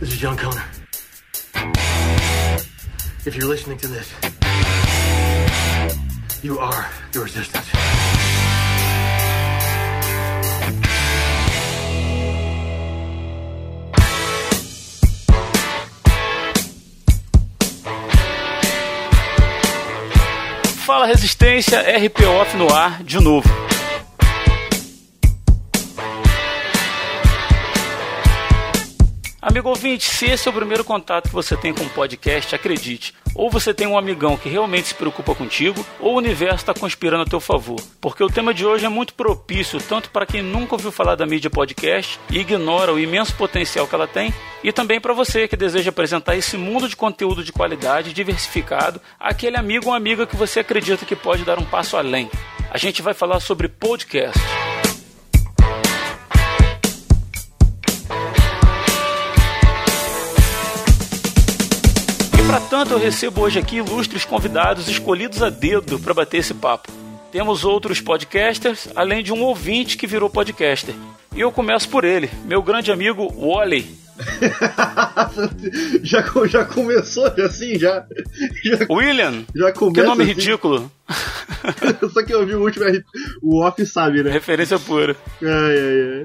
This is John Connor. If you're listening to this, you are the resistance. Fala Resistência, RP Off no ar de novo. Amigo ouvinte, se esse é o primeiro contato que você tem com o podcast, acredite. Ou você tem um amigão que realmente se preocupa contigo, ou o universo está conspirando a teu favor. Porque o tema de hoje é muito propício tanto para quem nunca ouviu falar da mídia podcast e ignora o imenso potencial que ela tem, e também para você que deseja apresentar esse mundo de conteúdo de qualidade, diversificado, àquele amigo ou amiga que você acredita que pode dar um passo além. A gente vai falar sobre podcast. Para tanto, eu recebo hoje aqui ilustres convidados escolhidos a dedo para bater esse papo. Temos outros podcasters, além de um ouvinte que virou podcaster. E eu começo por ele, meu grande amigo Wally. já, já começou assim, já. já William? Já começa. Que nome assim. ridículo. Só que eu vi o último, o off sabe, né? Referência pura. Ai, ai,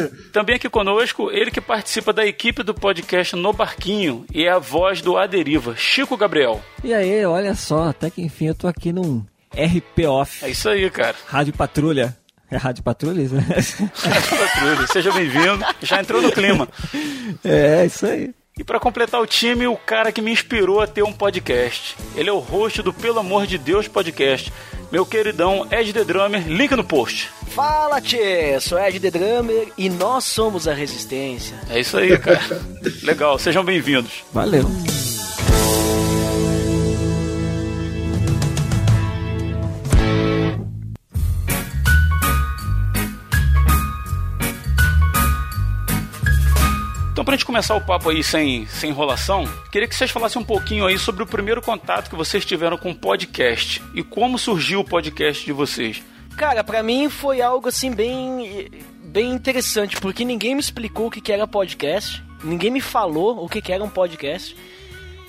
ai. Também aqui conosco, ele que participa da equipe do podcast No Barquinho e é a voz do Aderiva, Chico Gabriel. E aí, olha só, até que enfim eu tô aqui num RP Off. É isso aí, cara. Rádio Patrulha. É Rádio Patrulha? Né? Rádio Patrulha, seja bem-vindo. Já entrou no clima. É, isso aí. E para completar o time, o cara que me inspirou a ter um podcast. Ele é o host do Pelo Amor de Deus podcast. Meu queridão Ed The Drummer, link no post. Fala, tchê! Sou Ed The Drummer e nós somos a Resistência. É isso aí, cara. Legal, sejam bem-vindos. Valeu. Então, pra gente começar o papo aí sem, sem enrolação, queria que vocês falassem um pouquinho aí sobre o primeiro contato que vocês tiveram com o podcast e como surgiu o podcast de vocês. Cara, para mim foi algo assim bem bem interessante, porque ninguém me explicou o que era podcast, ninguém me falou o que era um podcast.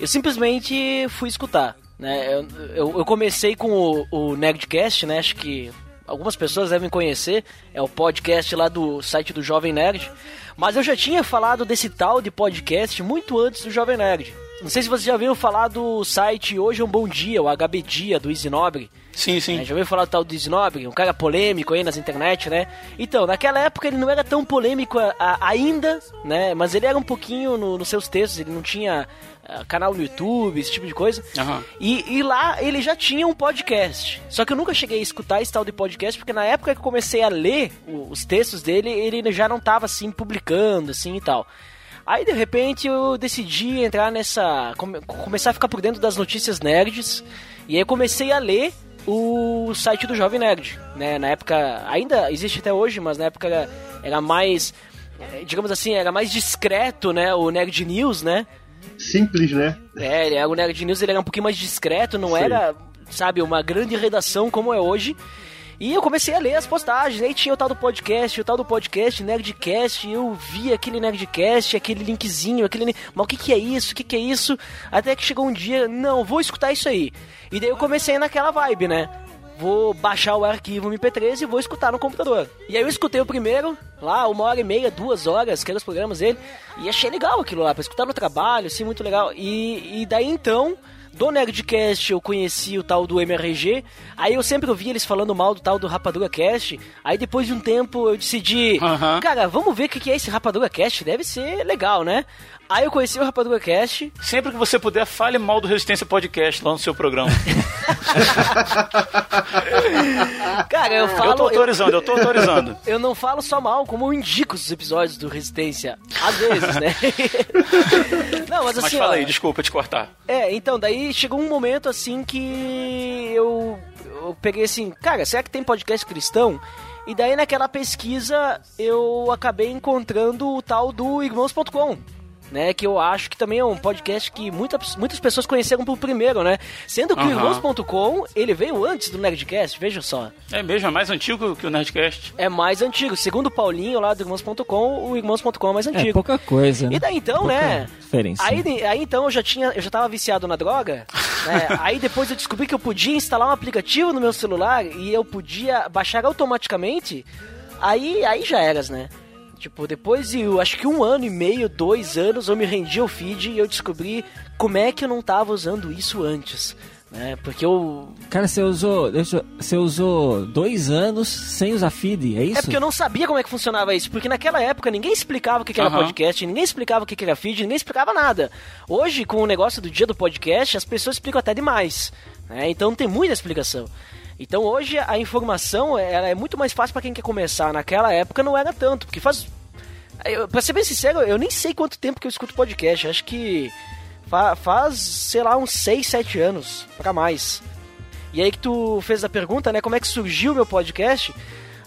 Eu simplesmente fui escutar. Né? Eu, eu, eu comecei com o, o Nerdcast, né? Acho que algumas pessoas devem conhecer. É o podcast lá do site do Jovem Nerd. Mas eu já tinha falado desse tal de podcast muito antes do Jovem Nerd. Não sei se vocês já viram falar do site Hoje é um Bom Dia, o HB Dia, do Easy Nobre. Sim, sim. É, já ouviu falar do tal do Easy Nobre? Um cara polêmico aí nas internet, né? Então, naquela época ele não era tão polêmico a, a, ainda, né? Mas ele era um pouquinho no, nos seus textos, ele não tinha uh, canal no YouTube, esse tipo de coisa. Uhum. E, e lá ele já tinha um podcast. Só que eu nunca cheguei a escutar esse tal de podcast, porque na época que eu comecei a ler os textos dele, ele já não tava assim publicando, assim e tal. Aí de repente eu decidi entrar nessa. Come, começar a ficar por dentro das notícias nerds. E aí eu comecei a ler o site do Jovem Nerd. Né? Na época, ainda existe até hoje, mas na época era, era mais. Eh, digamos assim, era mais discreto, né? O Nerd News, né? Simples, né? É, o Nerd News ele era um pouquinho mais discreto, não Sim. era, sabe, uma grande redação como é hoje. E eu comecei a ler as postagens, aí tinha o tal do podcast, o tal do podcast, Nerdcast, eu vi aquele Nerdcast, aquele linkzinho, aquele... Mas o que que é isso? O que que é isso? Até que chegou um dia, não, vou escutar isso aí. E daí eu comecei naquela vibe, né? Vou baixar o arquivo MP3 e vou escutar no computador. E aí eu escutei o primeiro, lá, uma hora e meia, duas horas, que eram os programas dele, e achei legal aquilo lá, pra escutar no trabalho, assim, muito legal. E, e daí então do Nerdcast eu conheci o tal do MRG, aí eu sempre ouvi eles falando mal do tal do Rapadura Cast, aí depois de um tempo eu decidi, uhum. cara, vamos ver o que é esse Rapadura Cast, deve ser legal, né? Aí eu conheci o Rapadura Cast. Sempre que você puder, fale mal do Resistência Podcast lá no seu programa. Cara, eu falo. Eu tô autorizando, eu, eu tô autorizando. Eu não falo só mal, como eu indico os episódios do Resistência. Às vezes, né? não, mas assim. Mas fala ó, aí, desculpa te cortar. É, então, daí chegou um momento assim que eu, eu peguei assim, cara, será que tem podcast cristão? E daí naquela pesquisa eu acabei encontrando o tal do irmãos.com né? Que eu acho que também é um podcast que muita, muitas pessoas conheceram por primeiro, né? Sendo que o Irmãos.com, ele veio antes do Nerdcast, veja só. É mesmo, é mais antigo que o Nerdcast. É mais antigo. Segundo o Paulinho lá do Irmãos.com, o Irmãos.com é mais É antigo. pouca coisa, né? E daí então, Pouca né? Diferença. Aí, aí então eu já tinha, eu já tava viciado na droga, né? Aí depois eu descobri que eu podia instalar um aplicativo no meu celular e eu podia baixar automaticamente. Aí, aí já eras, né? Tipo, depois de eu acho que um ano e meio, dois anos, eu me rendi ao feed e eu descobri como é que eu não tava usando isso antes. Né? Porque eu. Cara, você usou. Você usou dois anos sem usar feed, é isso? É porque eu não sabia como é que funcionava isso. Porque naquela época ninguém explicava o que que era Aham. podcast, ninguém explicava o que que era feed, ninguém explicava nada. Hoje, com o negócio do dia do podcast, as pessoas explicam até demais. né? Então tem muita explicação. Então hoje a informação ela é muito mais fácil para quem quer começar. Naquela época não era tanto, porque faz. Eu, pra ser bem sincero, eu nem sei quanto tempo que eu escuto podcast. Acho que fa- faz, sei lá, uns 6, 7 anos, pra mais. E aí que tu fez a pergunta, né? Como é que surgiu o meu podcast?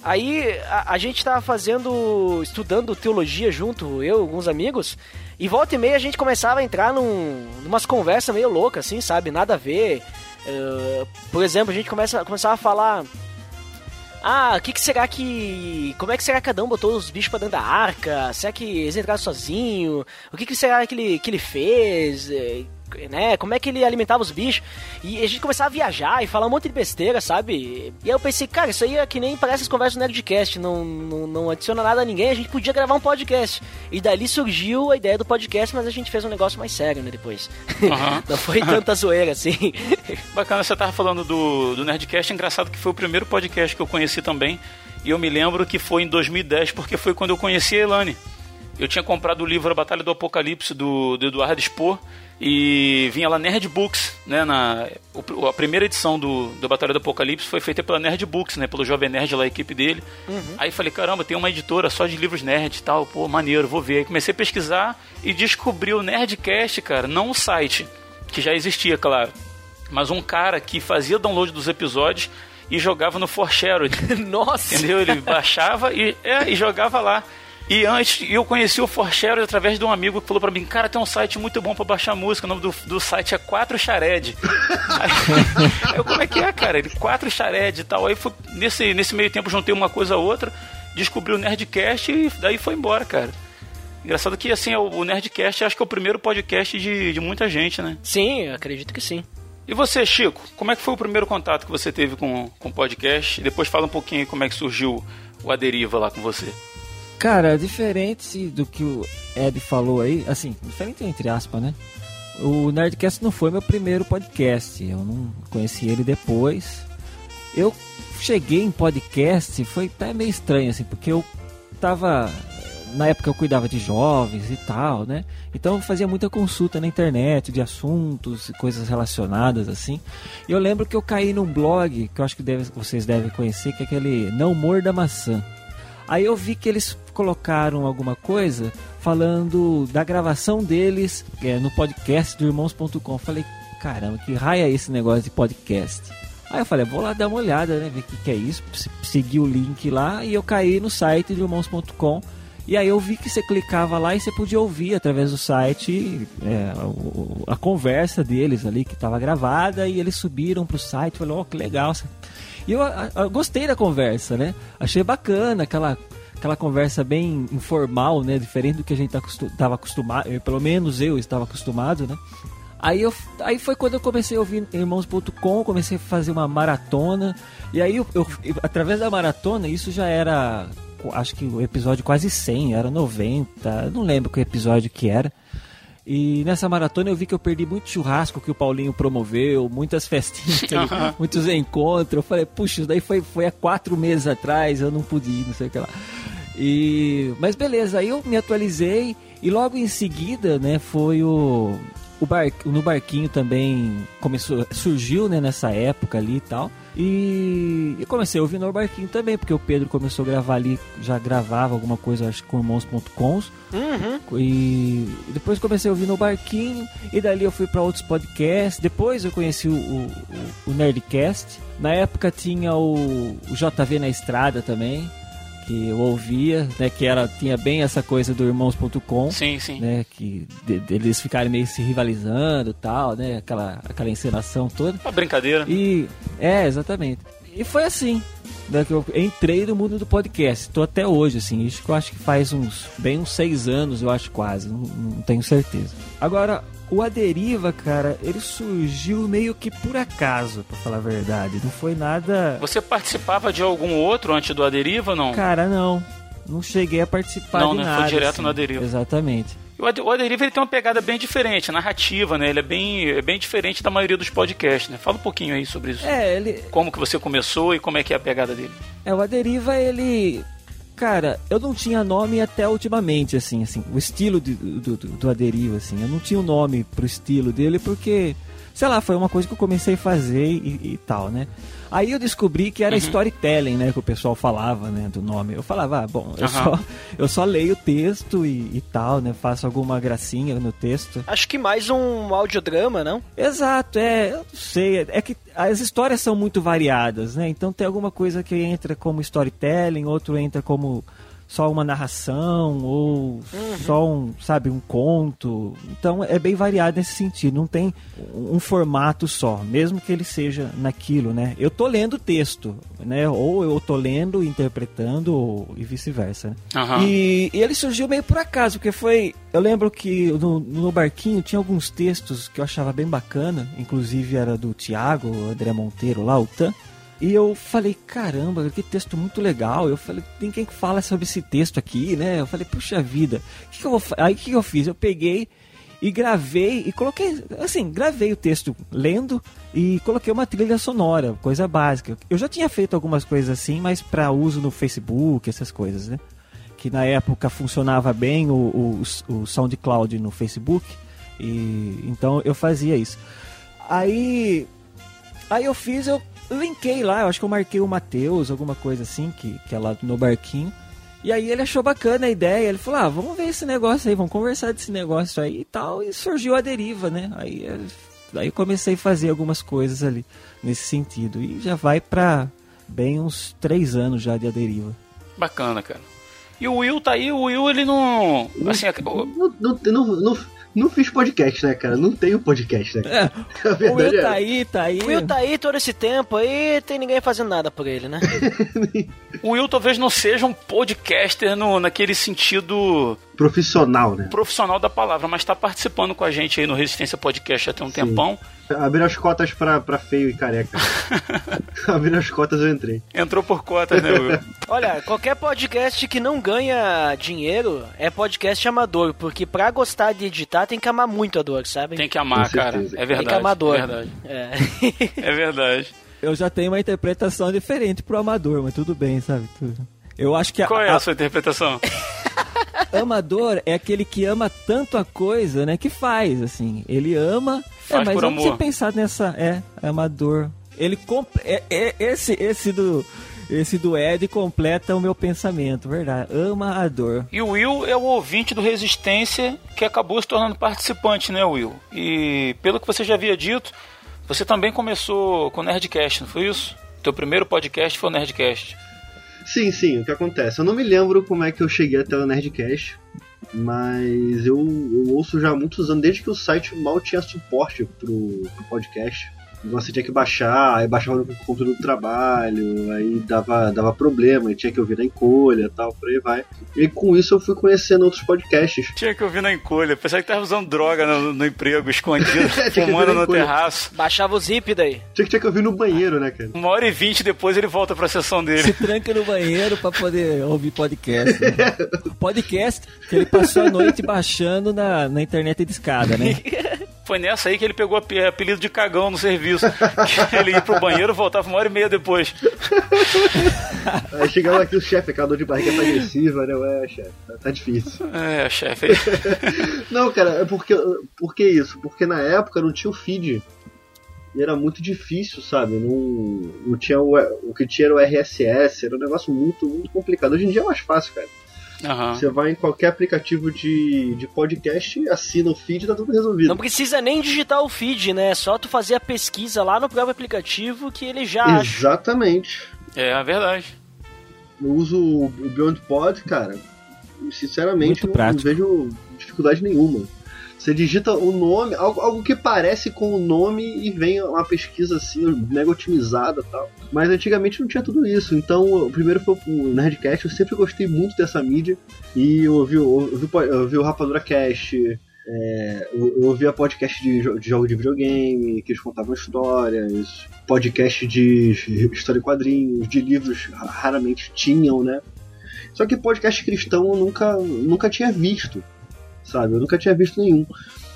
Aí a, a gente tava fazendo, estudando teologia junto, eu e alguns amigos, e volta e meia a gente começava a entrar num, numas conversas meio loucas, assim, sabe? Nada a ver. Eh, por exemplo, a gente começa, começava a falar. Ah, o que, que será que. Como é que será que Adão botou os bichos pra dentro da arca? Será que eles entraram sozinho? O que, que será que ele, que ele fez? Né? Como é que ele alimentava os bichos? E a gente começava a viajar e falar um monte de besteira, sabe? E aí eu pensei, cara, isso aí é que nem parece as conversas do Nerdcast, não, não, não adiciona nada a ninguém, a gente podia gravar um podcast. E dali surgiu a ideia do podcast, mas a gente fez um negócio mais sério, né, depois. Aham. não foi tanta zoeira assim. Bacana, você tava falando do, do Nerdcast, é engraçado que foi o primeiro podcast que eu conheci também. E eu me lembro que foi em 2010, porque foi quando eu conheci a Elane. Eu tinha comprado o livro A Batalha do Apocalipse do, do Eduardo Spohr e vinha lá Nerd Books, né, na a primeira edição do, do Batalha do Apocalipse foi feita pela Nerd Books, né, pelo Jovem Nerd lá, a equipe dele. Aí falei, caramba, tem uma editora só de livros nerd e tal, pô, maneiro, vou ver. Aí comecei a pesquisar e descobri o Nerdcast, cara, não o site, que já existia, claro, mas um cara que fazia download dos episódios e jogava no Forshared. Nossa! Entendeu? Ele baixava e, é, e jogava lá. E antes, eu conheci o Forshared através de um amigo que falou pra mim, cara, tem um site muito bom pra baixar música, o nome do, do site é 4 Shared. aí, eu, como é que é, cara? Ele, 4 Shared e tal. Aí foi, nesse, nesse meio tempo juntei uma coisa a outra, descobri o Nerdcast e daí foi embora, cara. Engraçado que, assim, o Nerdcast acho que é o primeiro podcast de, de muita gente, né? Sim, acredito que sim. E você, Chico, como é que foi o primeiro contato que você teve com, com o podcast? E depois fala um pouquinho como é que surgiu o Aderiva lá com você. Cara, diferente do que o Ed falou aí, assim, diferente entre aspas, né? O Nerdcast não foi meu primeiro podcast, eu não conheci ele depois. Eu cheguei em podcast, foi até meio estranho, assim, porque eu tava. Na época eu cuidava de jovens e tal, né? Então eu fazia muita consulta na internet de assuntos e coisas relacionadas, assim. E eu lembro que eu caí num blog que eu acho que deve- vocês devem conhecer, que é aquele Não Morda Maçã. Aí eu vi que eles colocaram alguma coisa falando da gravação deles é, no podcast do irmãos.com. Falei, caramba, que raia é esse negócio de podcast? Aí eu falei, vou lá dar uma olhada, né? Ver o que, que é isso. Se- Segui o link lá e eu caí no site do irmãos.com. E aí eu vi que você clicava lá e você podia ouvir através do site é, o- a conversa deles ali que estava gravada e eles subiram pro site. Falei, ó, que legal. E eu, a- eu gostei da conversa, né? Achei bacana aquela, aquela conversa bem informal, né? Diferente do que a gente tá acostu- tava acostumado, eh, pelo menos eu estava acostumado, né? Aí, eu, aí foi quando eu comecei a ouvir irmãos.com, comecei a fazer uma maratona. E aí, eu, eu- através da maratona, isso já era, acho que o episódio quase 100, era 90, não lembro que episódio que era. E nessa maratona eu vi que eu perdi muito churrasco que o Paulinho promoveu, muitas festinhas, ele- muitos encontros. Eu falei, puxa, isso daí foi, foi há quatro meses atrás, eu não pude ir, não sei o que lá. E, mas beleza, aí eu me atualizei e logo em seguida, né, foi o, o bar, no barquinho também começou, surgiu, né, nessa época ali e tal. E eu comecei a ouvir no barquinho também, porque o Pedro começou a gravar ali, já gravava alguma coisa, acho que com irmãos.com. Uhum. E depois comecei a ouvir no barquinho, e dali eu fui para outros podcasts. Depois eu conheci o, o, o Nerdcast. Na época tinha o, o JV na Estrada também, que eu ouvia, né? Que era, tinha bem essa coisa do irmãos.com. Sim, sim. Né, que de, eles ficarem meio se rivalizando tal, né? Aquela, aquela encenação toda. Uma brincadeira. E. É, exatamente. E foi assim. Né, que eu entrei no mundo do podcast. Estou até hoje, assim. Isso que eu acho que faz uns. Bem uns seis anos, eu acho quase. Não, não tenho certeza. Agora, o Aderiva, cara, ele surgiu meio que por acaso, pra falar a verdade. Não foi nada. Você participava de algum outro antes do Aderiva, não? Cara, não. Não cheguei a participar não, de né? nada. Foi direto assim. no Aderiva. Exatamente. O Aderiva ele tem uma pegada bem diferente, narrativa, né? Ele é bem, é bem diferente da maioria dos podcasts, né? Fala um pouquinho aí sobre isso. É, ele. Como que você começou e como é que é a pegada dele. É, o Aderiva, ele. Cara, eu não tinha nome até ultimamente, assim, assim, o estilo de, do, do, do assim, eu não tinha um nome pro estilo dele porque, sei lá, foi uma coisa que eu comecei a fazer e, e tal, né? Aí eu descobri que era Uhum. storytelling, né, que o pessoal falava, né, do nome. Eu falava, ah, bom, eu, Aham. só, eu só leio o texto e, e tal, né, faço alguma gracinha no texto. Acho que mais um audiodrama, não? Exato, é, eu não sei, é que as histórias são muito variadas, né? Então tem alguma coisa que entra como storytelling, outro entra como só uma narração ou só um, sabe, um conto. Então é bem variado nesse sentido, não tem um formato só, mesmo que ele seja naquilo, né? Eu tô lendo o texto, né? Ou eu tô lendo, interpretando ou, e vice-versa. né? Aham. E, e ele surgiu meio por acaso, porque foi. Eu lembro que no, no barquinho tinha alguns textos que eu achava bem bacana, inclusive era do Tiago, André Monteiro lá, o Tan. E eu falei, caramba, que texto muito legal. Eu falei, tem quem que fala sobre esse texto aqui, né? Eu falei, puxa vida, que, que eu vou fa-" Aí o que, que eu fiz? Eu peguei e gravei e coloquei, assim, gravei o texto lendo e coloquei uma trilha sonora, coisa básica. Eu já tinha feito algumas coisas assim, mas para uso no Facebook, essas coisas, né? Que na época funcionava bem o, o, o SoundCloud no Facebook, e então eu fazia isso. Aí, aí eu fiz, eu linkei lá, eu acho que eu marquei o Matheus, alguma coisa assim, que, que é lá no barquinho. E aí ele achou bacana a ideia, ele falou, ah, vamos ver esse negócio aí, vamos conversar desse negócio aí e tal, e surgiu a deriva, né? Aí, eh, aí eu comecei a fazer algumas coisas ali nesse sentido, e já vai pra bem uns três anos já de a deriva. Bacana, cara. E o Will tá aí, o Will ele não. Assim, o- Não, não, não, não, fiz podcast, né, cara? Não tenho podcast, né? É, A o verdade Will é. tá aí, tá aí. O Will tá aí todo esse tempo aí, tem ninguém fazendo nada por ele, né? o Will talvez não seja um podcaster no, naquele sentido Profissional, né? profissional da palavra, mas tá participando com a gente aí no Resistência Podcast até um Sim. tempão. Abrir as cotas pra, pra feio e careca. Abrir as cotas eu entrei. Entrou por cotas, né, Will? Olha, qualquer podcast que não ganha dinheiro é podcast amador, porque pra gostar de editar tem que amar muito a dor, sabe? Tem que amar, cara. É verdade. Tem que amar a dor. É verdade. É. É verdade. Eu já tenho uma interpretação diferente pro amador, mas tudo bem, sabe? Tudo. Eu acho que a, Qual é a- a sua interpretação? amador é aquele que ama tanto a coisa, né, que faz, assim. Ele ama, Faz é, mas por eu não tinha amor. pensado nessa, é, amador. Ele comp é, é- esse esse do esse do Ed completa o meu pensamento, verdade. Ama a dor. E o Will é o ouvinte do Resistência que acabou se tornando participante, né, Will? E pelo que você já havia dito, você também começou com o Nerdcast, não foi isso? Teu primeiro podcast foi o Nerdcast. Sim, sim, o que acontece? Eu não me lembro como é que eu cheguei até o Nerdcast, mas eu, eu ouço já há muitos anos, desde que o site mal tinha suporte pro, pro podcast. Você tinha que baixar, aí baixava no computador do trabalho, aí dava, dava problema, aí tinha que ouvir na encolha e tal, por aí vai. E com isso eu fui conhecendo outros podcasts. Tinha que ouvir na encolha, pensava que tava usando droga no, no emprego, escondido, Tinha que ouvir fumando na no encolha. terraço. Baixava o zip daí. Tinha que, tinha que ouvir no banheiro, né, cara? Uma hora e vinte depois ele volta pra sessão Se dele. tranca no banheiro pra poder ouvir podcast. né? Podcast que ele passou a noite baixando na, na internet de escada, né? Foi nessa aí que ele pegou ape- apelido de cagão no serviço. Ele ia pro banheiro e voltava uma hora e meia depois. Aí chegava aqui o chefe, aquela dor de barriga tá agressiva, né? Ué, chefe, tá, tá difícil. É, chefe. Não, cara, é porque. Por que isso? Porque na época não tinha o feed. E era muito difícil, sabe? Não, não tinha o, o que tinha era o RSS, era um negócio muito, muito complicado. Hoje em dia é mais fácil, cara. Aham. Você vai em qualquer aplicativo de, de podcast, assina o feed e tá tudo resolvido. Não precisa nem digitar o feed, né? É só tu fazer a pesquisa lá no próprio aplicativo que ele já acha. Exatamente. É a verdade. Eu uso o Beyond Pod, cara. Sinceramente, Muito não, não vejo dificuldade nenhuma. Você digita o nome, algo, algo que parece com o nome e vem uma pesquisa assim, mega otimizada e tal. Mas antigamente não tinha tudo isso. Então, o primeiro foi o Nerdcast, eu sempre gostei muito dessa mídia. E eu ouvi, ouvi, ouvi o Rapadura Cast, é, eu, eu ouvia podcast de, de jogo de videogame, que eles contavam histórias, podcast de história em quadrinhos, de livros ra- raramente tinham, né? Só que podcast cristão eu nunca, nunca tinha visto, sabe? Eu nunca tinha visto nenhum.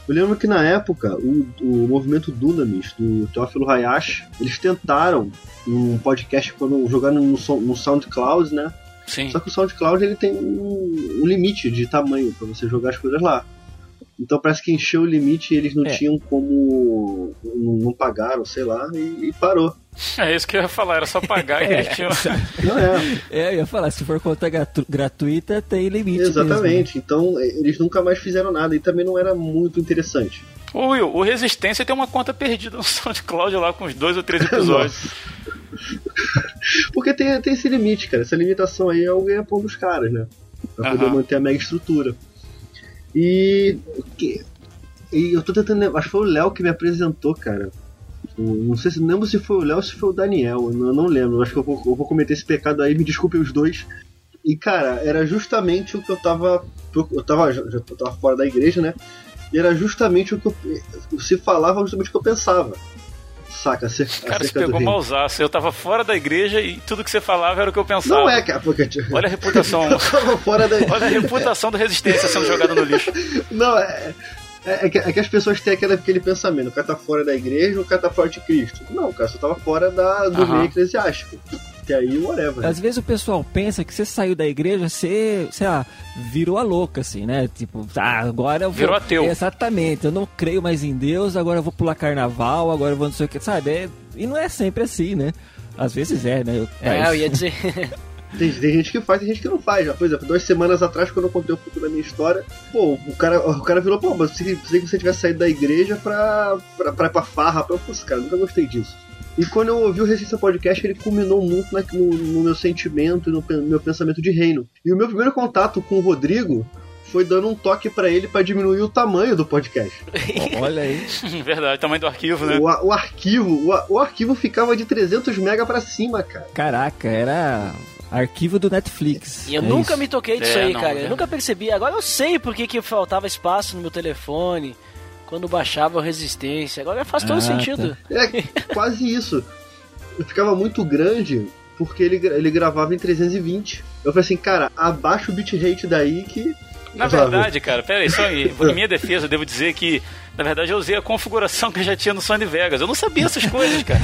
Eu lembro que na época, o, o movimento Dunamis, do Teófilo Hayashi, eles tentaram um podcast quando jogaram no, no SoundCloud, né? Sim. Só que o SoundCloud ele tem um, um limite de tamanho para você jogar as coisas lá. Então parece que encheu o limite e eles não É. tinham como. Não, não pagaram, sei lá, e, e parou. É isso que eu ia falar, era só pagar que eles tinham. Não é, É, eu ia falar, se for conta gratu- gratuita, tem limite. mesmo, né? exatamente. Então eh, eles nunca mais fizeram nada e também não era muito interessante. Ô Will, o Resistência tem uma conta perdida no SoundCloud lá com uns dois ou três episódios. Porque tem, tem esse limite, cara. Essa limitação aí é o ganha-pão dos caras, né? Pra poder manter a mega estrutura. E. E eu tô tentando. Acho que foi o Léo que me apresentou, cara. Não sei se lembro se foi o Léo ou se foi o Daniel. Eu não, eu lembro. Acho que eu vou, eu vou cometer esse pecado aí, me desculpem os dois. E cara, era justamente o que eu tava. Eu tava, já, já tava fora da igreja, né? E era justamente o que eu, se falava, justamente o que eu pensava. Saca? Cara, você pegou mausaço. Eu tava fora da igreja e tudo que você falava era o que eu pensava. Não é, cara, porque. Olha a reputação. Eu tava fora da. Olha a reputação do Resistência sendo jogada no lixo. Não, é. É, é que, é que as pessoas têm aquele, aquele pensamento, o cara tá fora da igreja, o cara tá fora de Cristo. Não, cara, você tava fora da, do Aham. meio eclesiástico. Que aí, whatever. Às vezes o pessoal pensa que você saiu da igreja, você, sei lá, virou a louca, assim, né? Tipo, ah, agora eu vou. Virou ateu. Exatamente, eu não creio mais em Deus, agora eu vou pular carnaval, agora eu vou não sei o que, sabe? É- E não é sempre assim, né? Às vezes é, né? Eu, É, mas- eu ia dizer. Tem, tem gente que faz, tem gente que não faz. Já. Por exemplo, duas semanas atrás, quando eu contei um pouco da minha história, pô, o cara, o cara virou, pô, mas se, se você tivesse saído da igreja pra, pra, pra ir pra farra, eu falei, cara, eu nunca gostei disso. E quando eu ouvi o Resistência Podcast, ele culminou muito na- no, no meu sentimento e no pen- meu pensamento de reino. E o meu primeiro contato com o Rodrigo foi dando um toque pra ele pra diminuir o tamanho do podcast. Olha aí. Verdade, tamanho do arquivo, né? O, o arquivo, o, o arquivo ficava de 300 mega pra cima, cara. Caraca, era arquivo do Netflix. E eu É nunca isso. me toquei disso É, aí, não, cara. é. Eu nunca percebi. Agora eu sei por que, que faltava espaço no meu telefone. Quando baixava a resistência. Agora faz todo Ah, sentido. É quase isso. Ficava muito grande porque ele, ele gravava em 320. Eu falei assim, cara, abaixa o bitrate daí que. Na Sabe? verdade, cara, pera aí, só em, em minha defesa, eu devo dizer que, na verdade, eu usei a configuração que eu já tinha no Sony Vegas. Eu não sabia essas coisas, cara.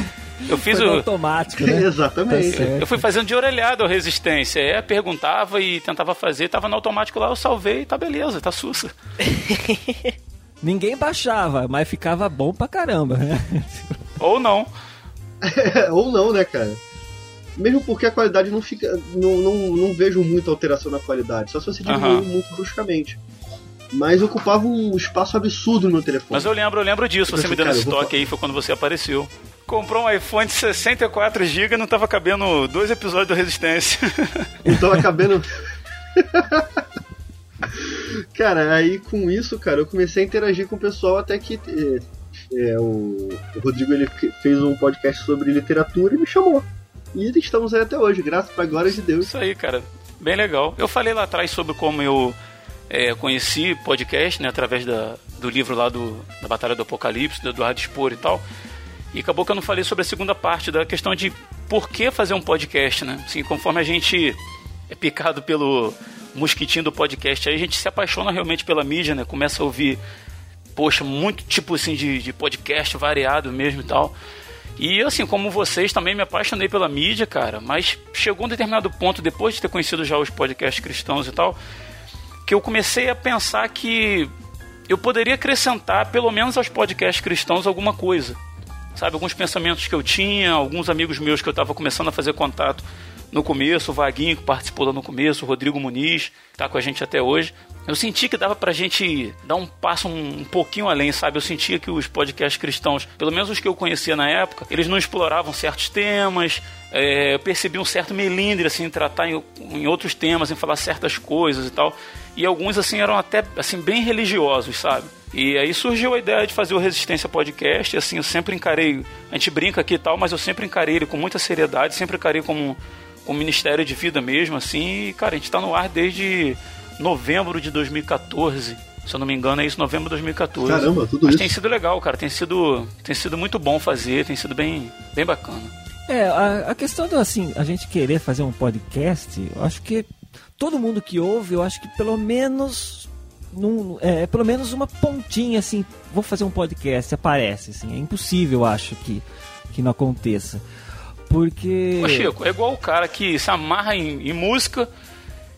Eu fiz Foi no o. automático, né? Exatamente. Tá. Eu fui fazendo de orelhado a resistência. É, perguntava e tentava fazer, tava no automático lá, eu salvei, tá beleza, tá sussa. Ninguém baixava, mas ficava bom pra caramba, né? Ou não. Ou não, né, cara? Mesmo porque a qualidade não fica. Não, não, não vejo muita alteração na qualidade, só se você diminuir Aham. muito bruscamente. Mas ocupava um espaço absurdo no meu telefone. Mas eu lembro, eu lembro disso, você me dando Cara, esse eu vou toque aí, foi quando você apareceu. Comprou um iPhone de 64GB e não tava cabendo dois episódios do Resistência. Então acabando. cara, aí com isso, cara, eu comecei a interagir com o pessoal até que é, é, o, o Rodrigo ele fe- fez um podcast sobre literatura e me chamou. E estamos aí até hoje, graças pra glória de Deus. Isso aí, cara. Bem legal. Eu falei lá atrás sobre como eu é, conheci podcast, né, através da, do livro lá do, da Batalha do Apocalipse, do Eduardo Spor e tal. E acabou que eu não falei sobre a segunda parte da questão de por que fazer um podcast, né? Assim, conforme a gente é picado pelo mosquitinho do podcast, aí a gente se apaixona realmente pela mídia, né? Começa a ouvir, poxa, muito tipo assim de, de podcast variado mesmo e tal. E assim, como vocês, também me apaixonei pela mídia, cara, mas chegou um determinado ponto, depois de ter conhecido já os podcasts cristãos e tal, que eu comecei a pensar que eu poderia acrescentar, pelo menos aos podcasts cristãos, alguma coisa. Sabe, alguns pensamentos que eu tinha, alguns amigos meus que eu estava começando a fazer contato no começo, o Vaguinho que participou lá no começo, o Rodrigo Muniz, que tá com a gente até hoje. Eu senti que dava pra gente dar um passo um, pouquinho além, sabe? Eu sentia que os podcasts cristãos, pelo menos os que eu conhecia na época, eles não exploravam certos temas, é, eu percebi um certo melindre, assim, em tratar em, em outros temas, em falar certas coisas e tal. E alguns, assim, eram até, assim, bem religiosos, sabe? E aí surgiu a ideia de fazer o Resistência Podcast, e assim, eu sempre encarei, a gente brinca aqui e tal, mas eu sempre encarei ele com muita seriedade, sempre encarei como um ministério de vida mesmo, assim, e, cara, a gente tá no ar desde novembro de 2014. Se eu não me engano, é isso, novembro de 2014. Caramba, tudo Mas isso. tem sido legal, cara. Tem sido, tem sido muito bom fazer, tem sido bem, bem bacana. É, a, a questão do assim, a gente querer fazer um podcast, eu acho que todo mundo que ouve, eu acho que pelo menos num, é, pelo menos uma pontinha assim, vou fazer um podcast, aparece assim. É impossível, eu acho que que não aconteça. Porque Ô, Chico, é igual o cara que se amarra em, em música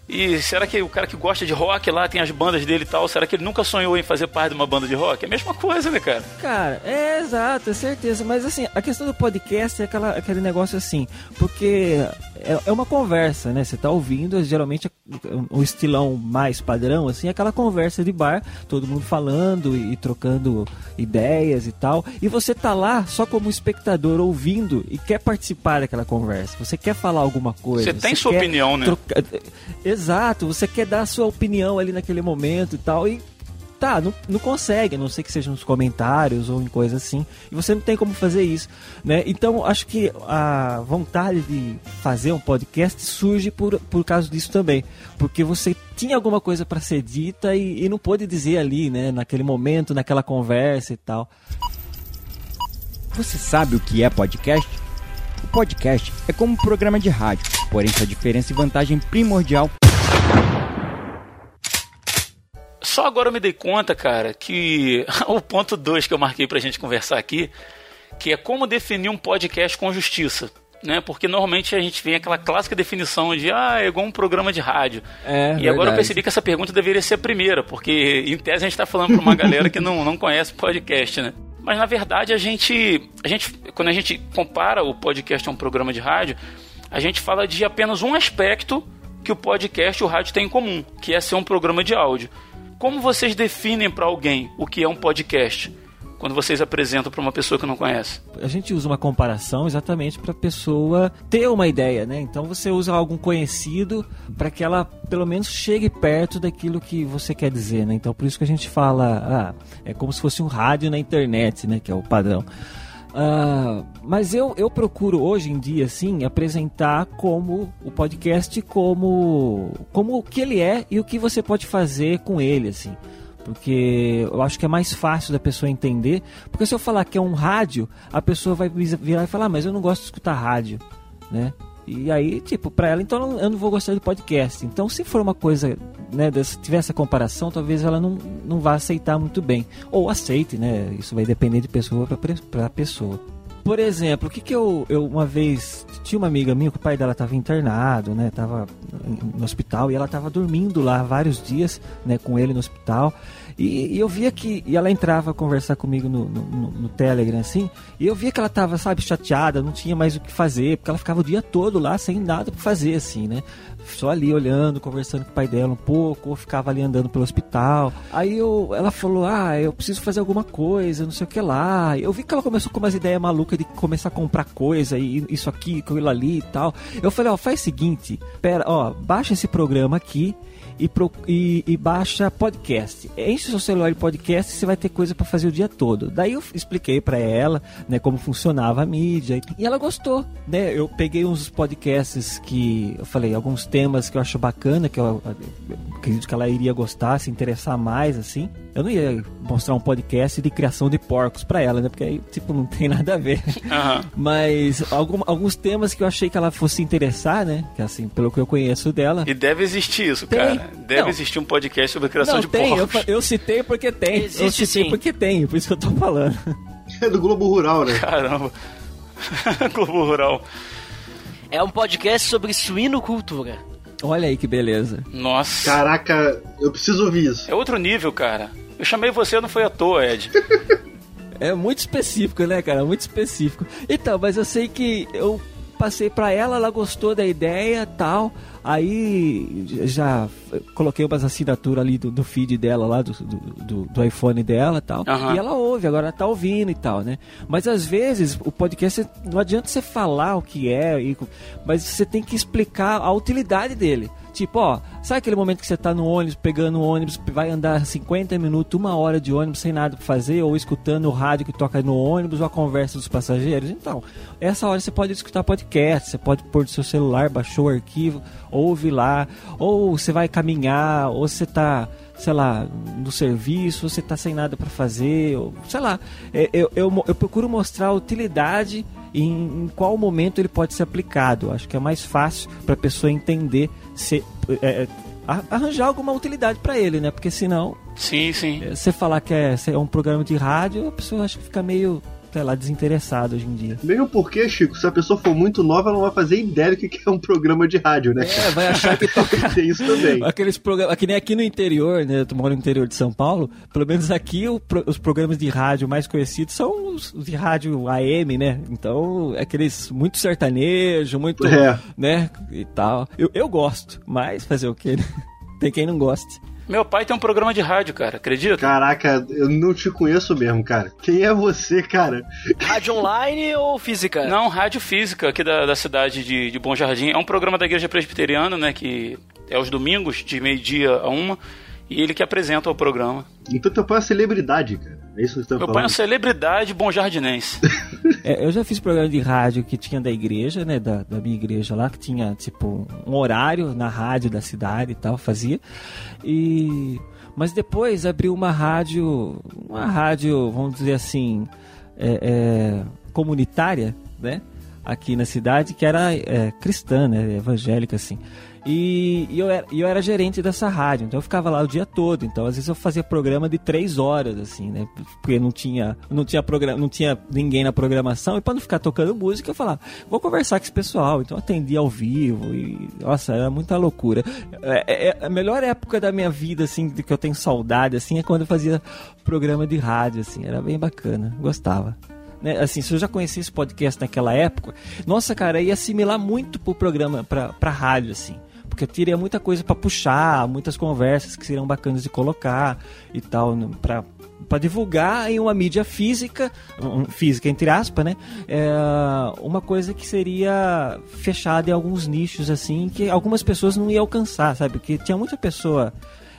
e será que o cara que gosta de rock lá tem as bandas dele e tal, será que ele nunca sonhou em fazer parte de uma banda de rock? É a mesma coisa, né, cara? Cara, é exato, é certeza. Mas assim, a questão do podcast é aquela, aquele negócio assim, porque é, é uma conversa, né? Você tá ouvindo, geralmente o estilão mais padrão, assim, é aquela conversa de bar, todo mundo falando e, e trocando ideias e tal. E você tá lá só como espectador ouvindo e quer participar daquela conversa. Você quer falar alguma coisa. Você tem sua opinião, né? trocar- Exato, você quer dar a sua opinião ali naquele momento e tal. E tá, não, não consegue, a não sei que seja nos comentários ou em coisa assim. E você não tem como fazer isso, né? Então, acho que a vontade de fazer um podcast surge por, por causa disso também. Porque você tinha alguma coisa para ser dita e, e não pôde dizer ali, né? Naquele momento, naquela conversa e tal. Você sabe o que é podcast? O podcast é como um programa de rádio, porém sua diferença e vantagem primordial Só agora eu me dei conta, cara, que o ponto 2 que eu marquei pra gente conversar aqui, que é como definir um podcast com justiça. Né? Porque normalmente a gente vem aquela clássica definição de ah, é igual um programa de rádio. É, e agora eu verdade. percebi que essa pergunta deveria ser a primeira, porque em tese a gente está falando para uma galera que não, não conhece podcast, né? Mas na verdade a gente, a gente, quando a gente compara o podcast a um programa de rádio, a gente fala de apenas um aspecto que o podcast e o rádio têm em comum, que é ser um programa de áudio. Como vocês definem para alguém o que é um podcast? Quando vocês apresentam para uma pessoa que não conhece. a gente usa uma comparação exatamente para a pessoa ter uma ideia, né? Então você usa algum conhecido para que ela pelo menos chegue perto daquilo que você quer dizer, né? Então por isso que a gente fala, ah, é como se fosse um rádio na internet, né? Que é o padrão. Ah, mas eu, eu procuro hoje em dia, assim, apresentar como o podcast como, como o que ele é e o que você pode fazer com ele, assim porque eu acho que é mais fácil da pessoa entender. Porque se eu falar que é um rádio, a pessoa vai virar e falar, ah, mas eu não gosto de escutar rádio, né? E aí, tipo, pra ela, então eu não vou gostar de podcast. Então, se for uma coisa, né, se tiver essa comparação, talvez ela não, não vá aceitar muito bem. Ou aceite, né? Isso vai depender de pessoa pra pessoa. Por exemplo, o que que eu, eu uma vez tinha uma amiga minha que o pai dela estava internado, né? Tava no hospital e ela estava dormindo lá vários dias, né, com ele no hospital. E, e eu via que e ela entrava a conversar comigo no, no, no- Telegram assim, e eu via que ela estava, sabe, chateada, não tinha mais o que fazer, porque ela ficava o dia todo lá sem nada para fazer assim, né? Só ali olhando, conversando com o pai dela um pouco, ou ficava ali andando pelo hospital. Aí eu, ela falou: "Ah, eu preciso fazer alguma coisa, não sei o que lá". Eu vi que ela começou com umas ideias malucas de começar a comprar coisa e isso aqui, aquilo ali e tal. Eu falei: "Ó, faz o seguinte, pera, ó, baixa esse programa aqui e, pro- e- e baixa podcast. Enche o seu celular de podcast e você vai ter coisa pra fazer o dia todo. Daí eu expliquei pra ela, né, como funcionava a mídia e ela gostou, né? Eu peguei uns podcasts que eu falei, alguns temas que eu acho bacana, que eu, eu acredito que ela iria gostar, se interessar mais assim. Eu não ia mostrar um podcast de criação de porcos pra ela, né? Porque aí, tipo, não tem nada a ver. Aham. Mas algum- alguns temas que eu achei que ela fosse interessar, né? Que assim, pelo que eu conheço dela. E deve existir isso, Tem. cara. Deve Não. existir um podcast sobre criação Não, de tem, eu, porcos. fa- eu citei porque tem. eu Existe citei sim. porque tem, por isso que eu tô falando. É do Globo Rural, né? Caramba. Globo Rural. É um podcast sobre suinocultura. Olha aí que beleza. Nossa. Caraca, eu preciso ouvir isso. É outro nível, cara. Eu chamei você, não foi à toa, Ed. É muito específico, né, cara? Muito específico. Então, mas eu sei que eu passei para ela, ela gostou da ideia tal. Aí já coloquei umas assinaturas ali do, do feed dela lá, do, do, do iPhone dela tal. Aham. E ela ouve, agora ela tá ouvindo e tal, né? Mas às vezes o podcast não adianta você falar o que é, mas você tem que explicar a utilidade dele. Tipo, ó, sabe aquele momento que você tá no ônibus, pegando o ônibus, vai andar 50 minutos, uma hora de ônibus sem nada pra fazer, ou escutando o rádio que toca no ônibus, ou a conversa dos passageiros? Então, essa hora você pode escutar podcast, você pode pôr no seu celular, baixou o arquivo, ouve lá, ou você vai caminhar, ou você tá sei lá, no serviço, você tá sem nada para fazer, ou, sei lá. É, Eu, eu, eu procuro mostrar a utilidade em, em qual momento ele pode ser aplicado. Acho que é mais fácil para a pessoa entender se é, é, arranjar alguma utilidade para ele, né? Porque senão, Sim, sim. é, você falar que é, é um programa de rádio, a pessoa acha que fica meio, sei lá, desinteressada hoje em dia. Mesmo porque, Chico, se a pessoa for muito nova, ela não vai fazer ideia do que é um programa de rádio, né? É, vai achar que toca Tem isso também. Aqueles programas, que nem aqui no interior, né? Eu moro no interior de São Paulo. Pelo menos aqui o os programas de rádio mais conhecidos são os, os de rádio AM, né? Então, aqueles muito sertanejo, muito, É. né? E tal. Eu, eu gosto, mas fazer o quê? né? Tem quem não goste. Meu pai tem um programa de rádio, cara, acredita? Caraca, eu não te conheço mesmo, cara. Quem é você, cara? Rádio online ou física? Não, Rádio Física, aqui da, da cidade de, de Bom Jardim. É um programa da Igreja Presbiteriana, né? Que é aos domingos, de meio-dia a uma. E ele que apresenta o programa. Então teu pai é uma celebridade, cara. É isso que você tá Meu pai é uma celebridade bom jardinense. É, eu já fiz programa de rádio que tinha da igreja, né? Da, da minha igreja lá, que tinha, tipo, um horário na rádio da cidade e tal, fazia. E. Mas depois abriu uma rádio. Uma rádio, vamos dizer assim. é, é, comunitária, né? Aqui na cidade, que era é, cristã, né? Evangélica, assim. E, e eu, era, eu era gerente dessa rádio, então eu ficava lá o dia todo. Então, às vezes eu fazia programa de três horas, assim, né? Porque não tinha, não tinha, programa, não tinha ninguém na programação. E para não ficar tocando música, eu falava, vou conversar com esse pessoal. Então atendia ao vivo e, nossa, era muita loucura. É, é- a melhor época da minha vida, assim, que eu tenho saudade, assim, é quando eu fazia programa de rádio, assim. Era bem bacana, gostava né, assim, se eu já conhecesse esse podcast naquela época, nossa, cara, ia assimilar muito pro programa, pra, pra rádio, assim. Porque teria muita coisa pra puxar, muitas conversas que seriam bacanas de colocar e tal, pra, pra divulgar em uma mídia física, física entre aspas, né? É, uma coisa que seria fechada em alguns nichos, assim, que algumas pessoas não iam alcançar, sabe? Porque tinha muita pessoa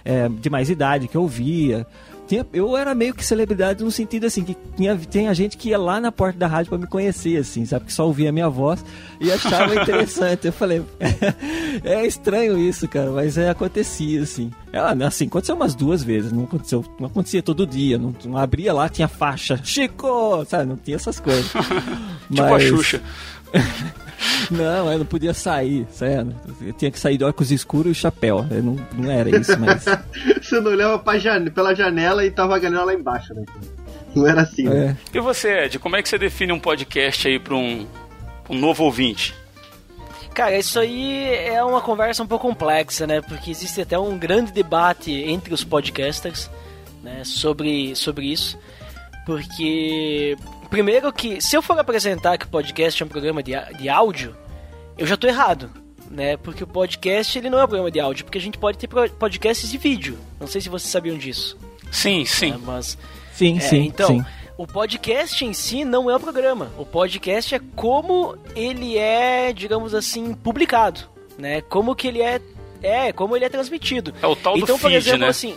é, de mais idade que eu via. Tinha- eu era meio que celebridade no sentido assim, que tinha, tinha gente que ia lá na porta da rádio pra me conhecer, assim, sabe? Que só ouvia a minha voz e achava interessante. Eu falei, é estranho isso, cara, mas é, acontecia, assim. Ela, assim, aconteceu umas duas vezes, não aconteceu, não acontecia todo dia, não, não abria lá, tinha faixa, Chico, sabe? Não tinha essas coisas. tipo a Xuxa. Não, eu não podia sair, sério. Eu tinha que sair de óculos escuros e chapéu. Eu não, não era isso, mas. Você não olhava pela janela e tava a galera lá embaixo, né? Não era assim, né? É. E você, Ed, como é que você define um podcast aí pra um, um novo ouvinte? Cara, isso aí é uma conversa um pouco complexa, né? Porque existe até um grande debate entre os podcasters, né? Sobre, sobre isso. Porque, primeiro que, se eu for apresentar que o podcast é um programa de, de áudio, eu já tô errado, né? Porque o podcast, ele não é um programa de áudio, porque a gente pode ter podcasts de vídeo. Não sei se vocês sabiam disso, Sim, sim. né? Mas... Sim, É, sim, então, sim. o podcast em si não é o programa. O podcast é como ele é, digamos assim, publicado, né? Como que ele é, é, como ele é transmitido. É o tal do então, por feed, exemplo, né? assim,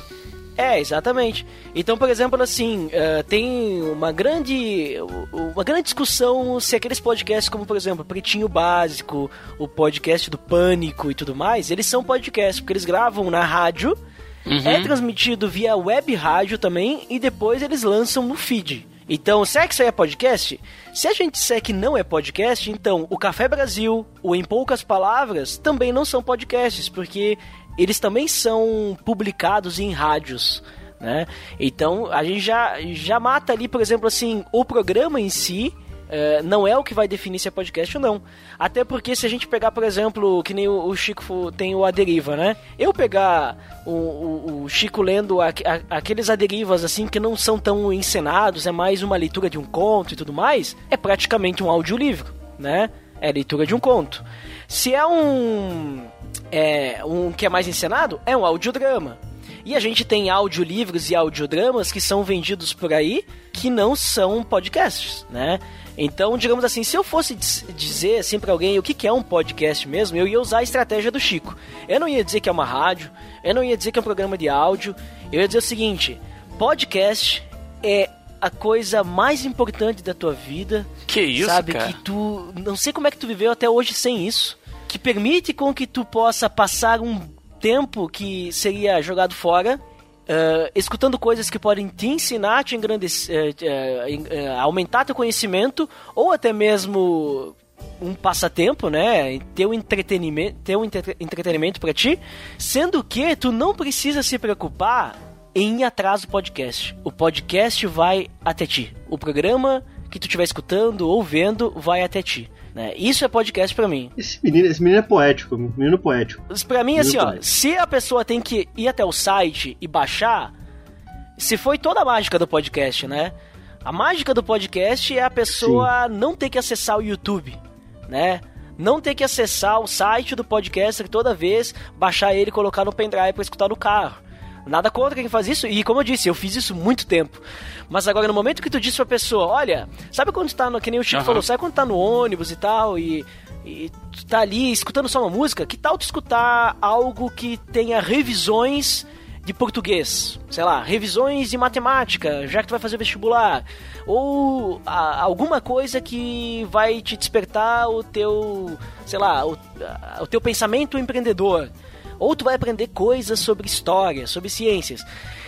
é, exatamente. Então, por exemplo, assim, eh, tem uma grande, uma grande discussão se aqueles podcasts como, por exemplo, Pretinho Básico, o podcast do Pânico e tudo mais, eles são podcasts, porque eles gravam na rádio, Uhum. é transmitido via web rádio também, e depois eles lançam no feed. Então, será que isso aí é podcast? Se a gente disser que não é podcast, então o Café Brasil, o Em Poucas Palavras, também não são podcasts, porque eles também são publicados em rádios, né? Então, a gente já, já mata ali, por exemplo, assim, o programa em si, é, não é o que vai definir se é podcast ou não. Até porque se a gente pegar, por exemplo, que nem o, o Chico tem o A Deriva, né? Eu pegar o, o- o Chico lendo a- a- aqueles A Derivas, assim, que não são tão encenados, é mais uma leitura de um conto e tudo mais, é praticamente um audiolivro, né? é leitura de um conto. Se é um, é um que é mais encenado, é um audiodrama. E a gente tem audiolivros e audiodramas que são vendidos por aí que não são podcasts, né? Então, digamos assim, se eu fosse dizer assim para alguém o que, que é um podcast mesmo, eu ia usar a estratégia do Chico. Eu não ia dizer que é uma rádio, eu não ia dizer que é um programa de áudio, eu ia dizer o seguinte: podcast é a coisa mais importante da tua vida. Que isso, sabe? cara? Que tu. Não sei como é que tu viveu até hoje sem isso. Que permite com que tu possa passar um tempo que seria jogado fora Uh, escutando coisas que podem te ensinar, te engrandecer, uh, uh, aumentar teu conhecimento ou até mesmo um passatempo, né? Ter um entretenimento, ter um entre entretenimento para ti, sendo que tu não precisa se preocupar em ir atrás do podcast. O podcast vai até ti. O programa que tu estiver escutando ou vendo vai até ti. Né? Isso é podcast para mim. Esse menino, esse menino é poético, menino poético. Para mim, assim, ó, se a pessoa tem que ir até o site e baixar, se foi toda a mágica do podcast, né? A mágica do podcast é a pessoa Sim. não ter que acessar o YouTube, né? Não ter que acessar o site do podcast toda vez, baixar ele e colocar no pendrive para escutar no carro. Nada contra quem faz isso, e como eu disse, eu fiz isso muito tempo. Mas agora, no momento que tu disse pra pessoa, olha, sabe quando tu tá no, que nem o Chico uhum. falou, sabe quando tá no ônibus e tal, e, e tu tá ali escutando só uma música? Que tal tu escutar algo que tenha revisões de português, sei lá, revisões de matemática, já que tu vai fazer vestibular, ou a, alguma coisa que vai te despertar o teu, sei lá, o, a, o teu pensamento empreendedor. Ou tu vai aprender coisas sobre história, sobre ciências.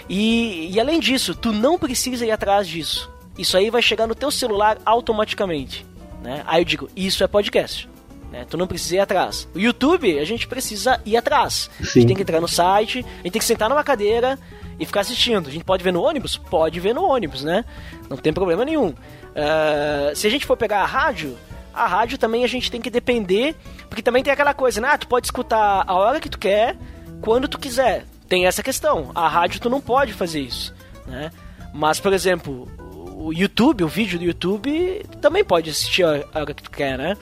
E, e além disso, tu não precisa ir atrás disso. Isso aí vai chegar no teu celular automaticamente. Né? Aí eu digo, isso é podcast. Né? Tu não precisa ir atrás. O YouTube, a gente precisa ir atrás. Sim. A gente tem que entrar no site, a gente tem que sentar numa cadeira e ficar assistindo. A gente pode ver no ônibus? Pode ver no ônibus, né? Não tem problema nenhum. Uh, se a gente for pegar a rádio, a rádio também a gente tem que depender, porque também tem aquela coisa, né? Ah, tu pode escutar a hora que tu quer, quando tu quiser. Tem essa questão. A rádio tu não pode fazer isso, né? Mas, por exemplo, o YouTube, o vídeo do YouTube, também pode assistir a hora que tu quer, né?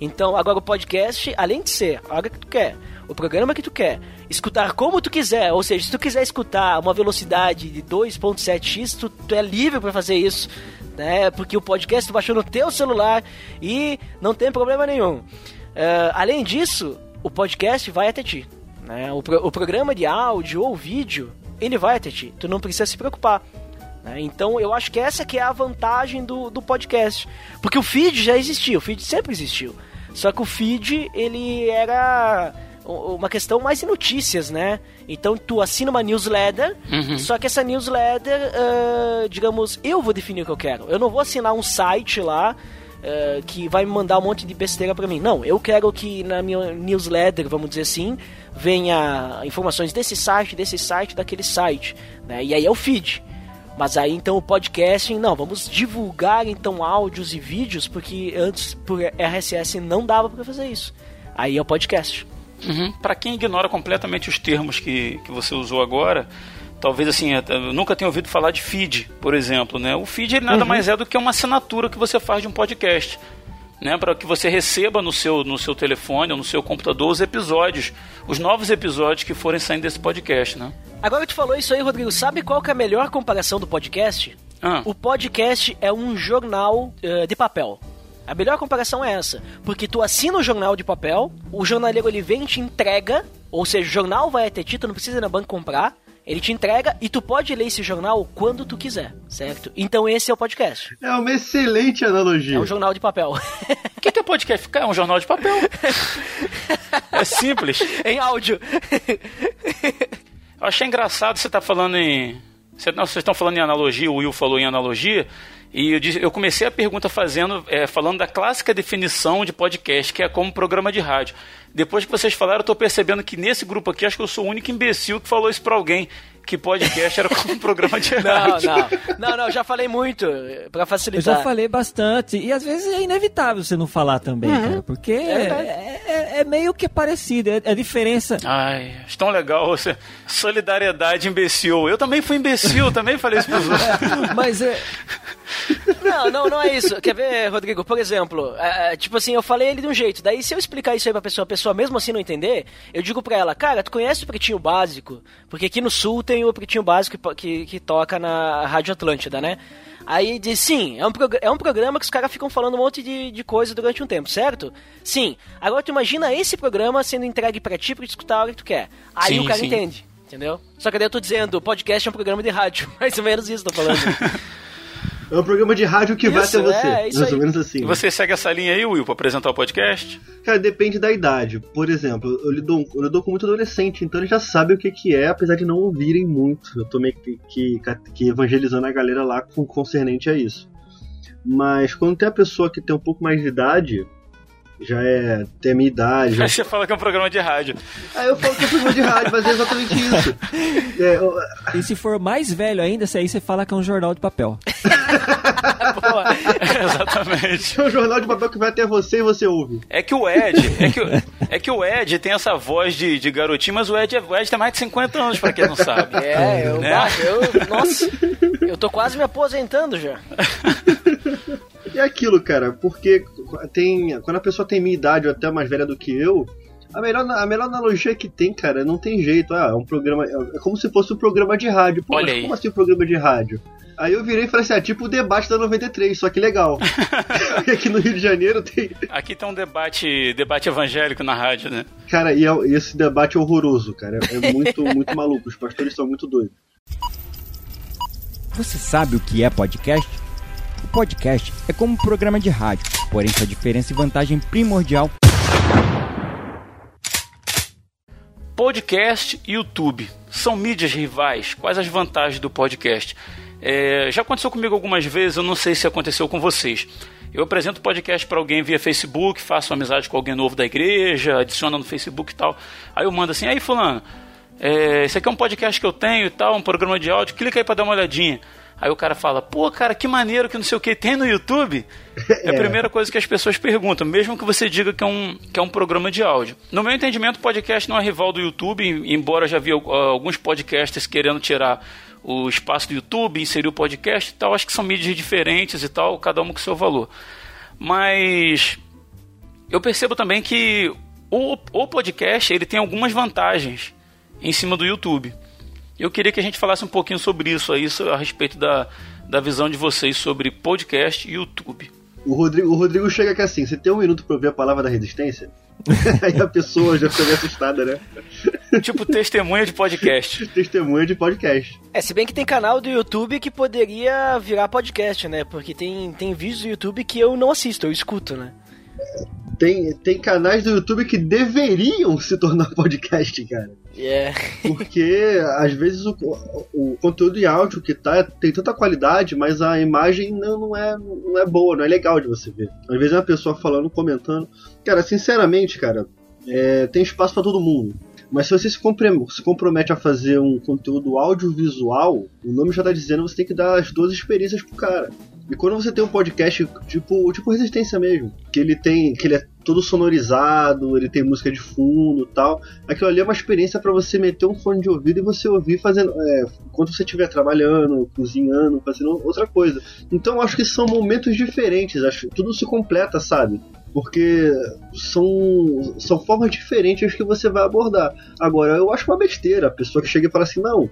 Então, agora o podcast, além de ser a hora que tu quer, o programa que tu quer, escutar como tu quiser, ou seja, se tu quiser escutar uma velocidade de 2.7x, tu, tu é livre para fazer isso né? Porque o podcast tu baixou no teu celular e não tem problema nenhum. Uh, além disso, o podcast vai até ti. Né? O, pro, o programa de áudio ou vídeo, ele vai até ti. Tu não precisa se preocupar. Né? Então eu acho que essa que é a vantagem do, do podcast. Porque o feed já existia, o feed sempre existiu. Só que o feed, ele era uma questão mais de notícias, né? Então tu assina uma newsletter, uhum. só que essa newsletter, uh, digamos, eu vou definir o que eu quero. Eu não vou assinar um site lá uh, que vai me mandar um monte de besteira para mim. Não, eu quero que na minha newsletter, vamos dizer assim, venha informações desse site, desse site, daquele site, né? E aí é o feed. Mas aí então o podcasting, não, vamos divulgar então áudios e vídeos, porque antes por RSS não dava para fazer isso. Aí é o podcast. Uhum. Para quem ignora completamente os termos que, que você usou agora, talvez assim, eu nunca tenha ouvido falar de feed, por exemplo, né? O feed ele nada uhum. mais é do que uma assinatura que você faz de um podcast. Né, para que você receba no seu, no seu telefone ou no seu computador os episódios, os novos episódios que forem saindo desse podcast, né? Agora que tu falou isso aí, Rodrigo, sabe qual que é a melhor comparação do podcast? Ah. O podcast é um jornal uh, de papel. A melhor comparação é essa, porque tu assina o jornal de papel, o jornaleiro ele vem e te entrega, ou seja, o jornal vai até ti, tu não precisa ir na banca comprar, ele te entrega e tu pode ler esse jornal quando tu quiser, certo? Então esse é o podcast. É uma excelente analogia. É um jornal de papel. O que, que é podcast? É um jornal de papel. é simples. em áudio. Eu achei engraçado você estar tá falando em. Vocês estão falando em analogia, o Will falou em analogia. E eu, disse, eu comecei a pergunta fazendo, é, falando da clássica definição de podcast, que é como programa de rádio. Depois que vocês falaram, eu estou percebendo que nesse grupo aqui, acho que eu sou o único imbecil que falou isso para alguém que podcast era como um programa de rádio. Não, não, não, não, já falei muito para facilitar. Eu já falei bastante e às vezes é inevitável você não falar também, uhum. cara, porque é, é, é, é, meio que parecido, é, é diferença. Ai, tão legal você. Solidariedade imbecil. Eu também fui imbecil, também falei isso pros outros. Mas é Não, não, não é isso. Quer ver, Rodrigo? Por exemplo, é, é, tipo assim, eu falei ele de um jeito. Daí, se eu explicar isso aí pra pessoa, a pessoa mesmo assim não entender, eu digo pra ela, cara, tu conhece o Pretinho Básico? Porque aqui no Sul tem o Pretinho Básico que, que, que toca na Rádio Atlântida, né? Aí diz, sim, é um, é um programa que os caras ficam falando um monte de, de coisa durante um tempo, certo? Sim. Agora tu imagina esse programa sendo entregue para ti pra te escutar a hora que tu quer. Aí Sim, o cara sim. entende, entendeu? Só que daí eu tô dizendo, podcast é um programa de rádio. Mais ou menos isso eu tô falando. É um programa de rádio que vai Isso, até você. é, isso mais ou menos assim. E você segue essa linha aí, Will, pra apresentar o podcast? Cara, depende da idade. Por exemplo, eu lido, eu lido com muito adolescente, então eles já sabem o que, que é, apesar de não ouvirem muito. Eu tô meio que, que, que evangelizando a galera lá com concernente a isso. Mas quando tem a pessoa que tem um pouco mais de idade, já é. tem a minha idade. Já... Aí você fala que é um programa de rádio. Aí eu falo que é programa de rádio, mas é exatamente isso. É, eu- E se for mais velho ainda, se aí você fala que é um jornal de papel. Pô, Exatamente. é um jornal de papel que vai até você e você ouve. É que o Ed, é que, o- é que o Ed tem essa voz de, de garotinho, mas o Ed, é- o Ed tem mais de 50 anos, pra quem não sabe. é, eu, Né? eu. Nossa, eu tô quase me aposentando já. E é aquilo, cara, porque tem, quando a pessoa tem minha idade ou até mais velha do que eu, a melhor, a melhor analogia que tem, cara, não tem jeito. Ah, é um programa. É como se fosse um programa de rádio. Pô, Olha mas aí. como assim um programa de rádio? Aí eu virei e falei assim, ah, tipo o debate da 93, só que legal. Aqui no Rio de Janeiro tem. Aqui tem um debate, debate evangélico na rádio, né? Cara, e, é- e esse debate é horroroso, cara. É muito, muito maluco. Os pastores são muito doidos. Você sabe o que é podcast? O podcast é como um programa de rádio, porém sua diferença e vantagem primordial Podcast e YouTube são mídias rivais. Quais as vantagens do podcast? É, já aconteceu comigo algumas vezes, eu não sei se aconteceu com vocês. Eu apresento podcast para alguém via Facebook, faço amizade com alguém novo da igreja, adiciona no Facebook e tal. Aí eu mando assim: aí, Fulano, é, esse aqui é um podcast que eu tenho e tal, um programa de áudio, clica aí para dar uma olhadinha. Aí o cara fala: pô, cara, que maneiro que não sei o que tem no YouTube. É a primeira coisa que as pessoas perguntam, mesmo que você diga que é um, que é um programa de áudio. No meu entendimento, podcast não é rival do YouTube, em- embora já vi al- alguns podcasters querendo tirar o espaço do YouTube, inserir o podcast e tal. Acho que são mídias diferentes e tal, cada uma com seu valor. Mas eu percebo também que o, o podcast ele tem algumas vantagens em cima do YouTube. Eu queria que a gente falasse um pouquinho sobre isso aí, a respeito da, da visão de vocês sobre podcast e YouTube. O Rodrigo, o Rodrigo chega aqui assim: você tem um minuto pra ouvir a palavra da resistência? Aí a pessoa já fica meio assustada, né? tipo testemunha de podcast. Testemunha de podcast. É, se bem que tem canal do YouTube que poderia virar podcast, né? Porque tem, tem vídeos do YouTube que eu não assisto, eu escuto, né? Tem, tem canais do YouTube que deveriam se tornar podcast, cara. É. Porque às vezes o, o conteúdo em áudio que tá tem tanta qualidade, mas a imagem não, não, é, não é boa, não é legal de você ver. Às vezes é uma pessoa falando, comentando. Cara, sinceramente, cara, é, tem espaço pra todo mundo. Mas se você se, compromete a fazer um conteúdo audiovisual, o nome já tá dizendo você tem que dar as duas experiências pro cara. E quando você tem um podcast tipo, tipo Resistência mesmo, que ele tem. que ele é todo sonorizado, ele tem música de fundo tal. Aquilo ali é uma experiência para você meter um fone de ouvido e você ouvir fazendo. É, enquanto você estiver trabalhando, cozinhando, fazendo outra coisa. Então acho que são momentos diferentes, acho tudo se completa, sabe? Porque são, são formas diferentes que você vai abordar. Agora, eu acho uma besteira a pessoa que chega e fala assim, não,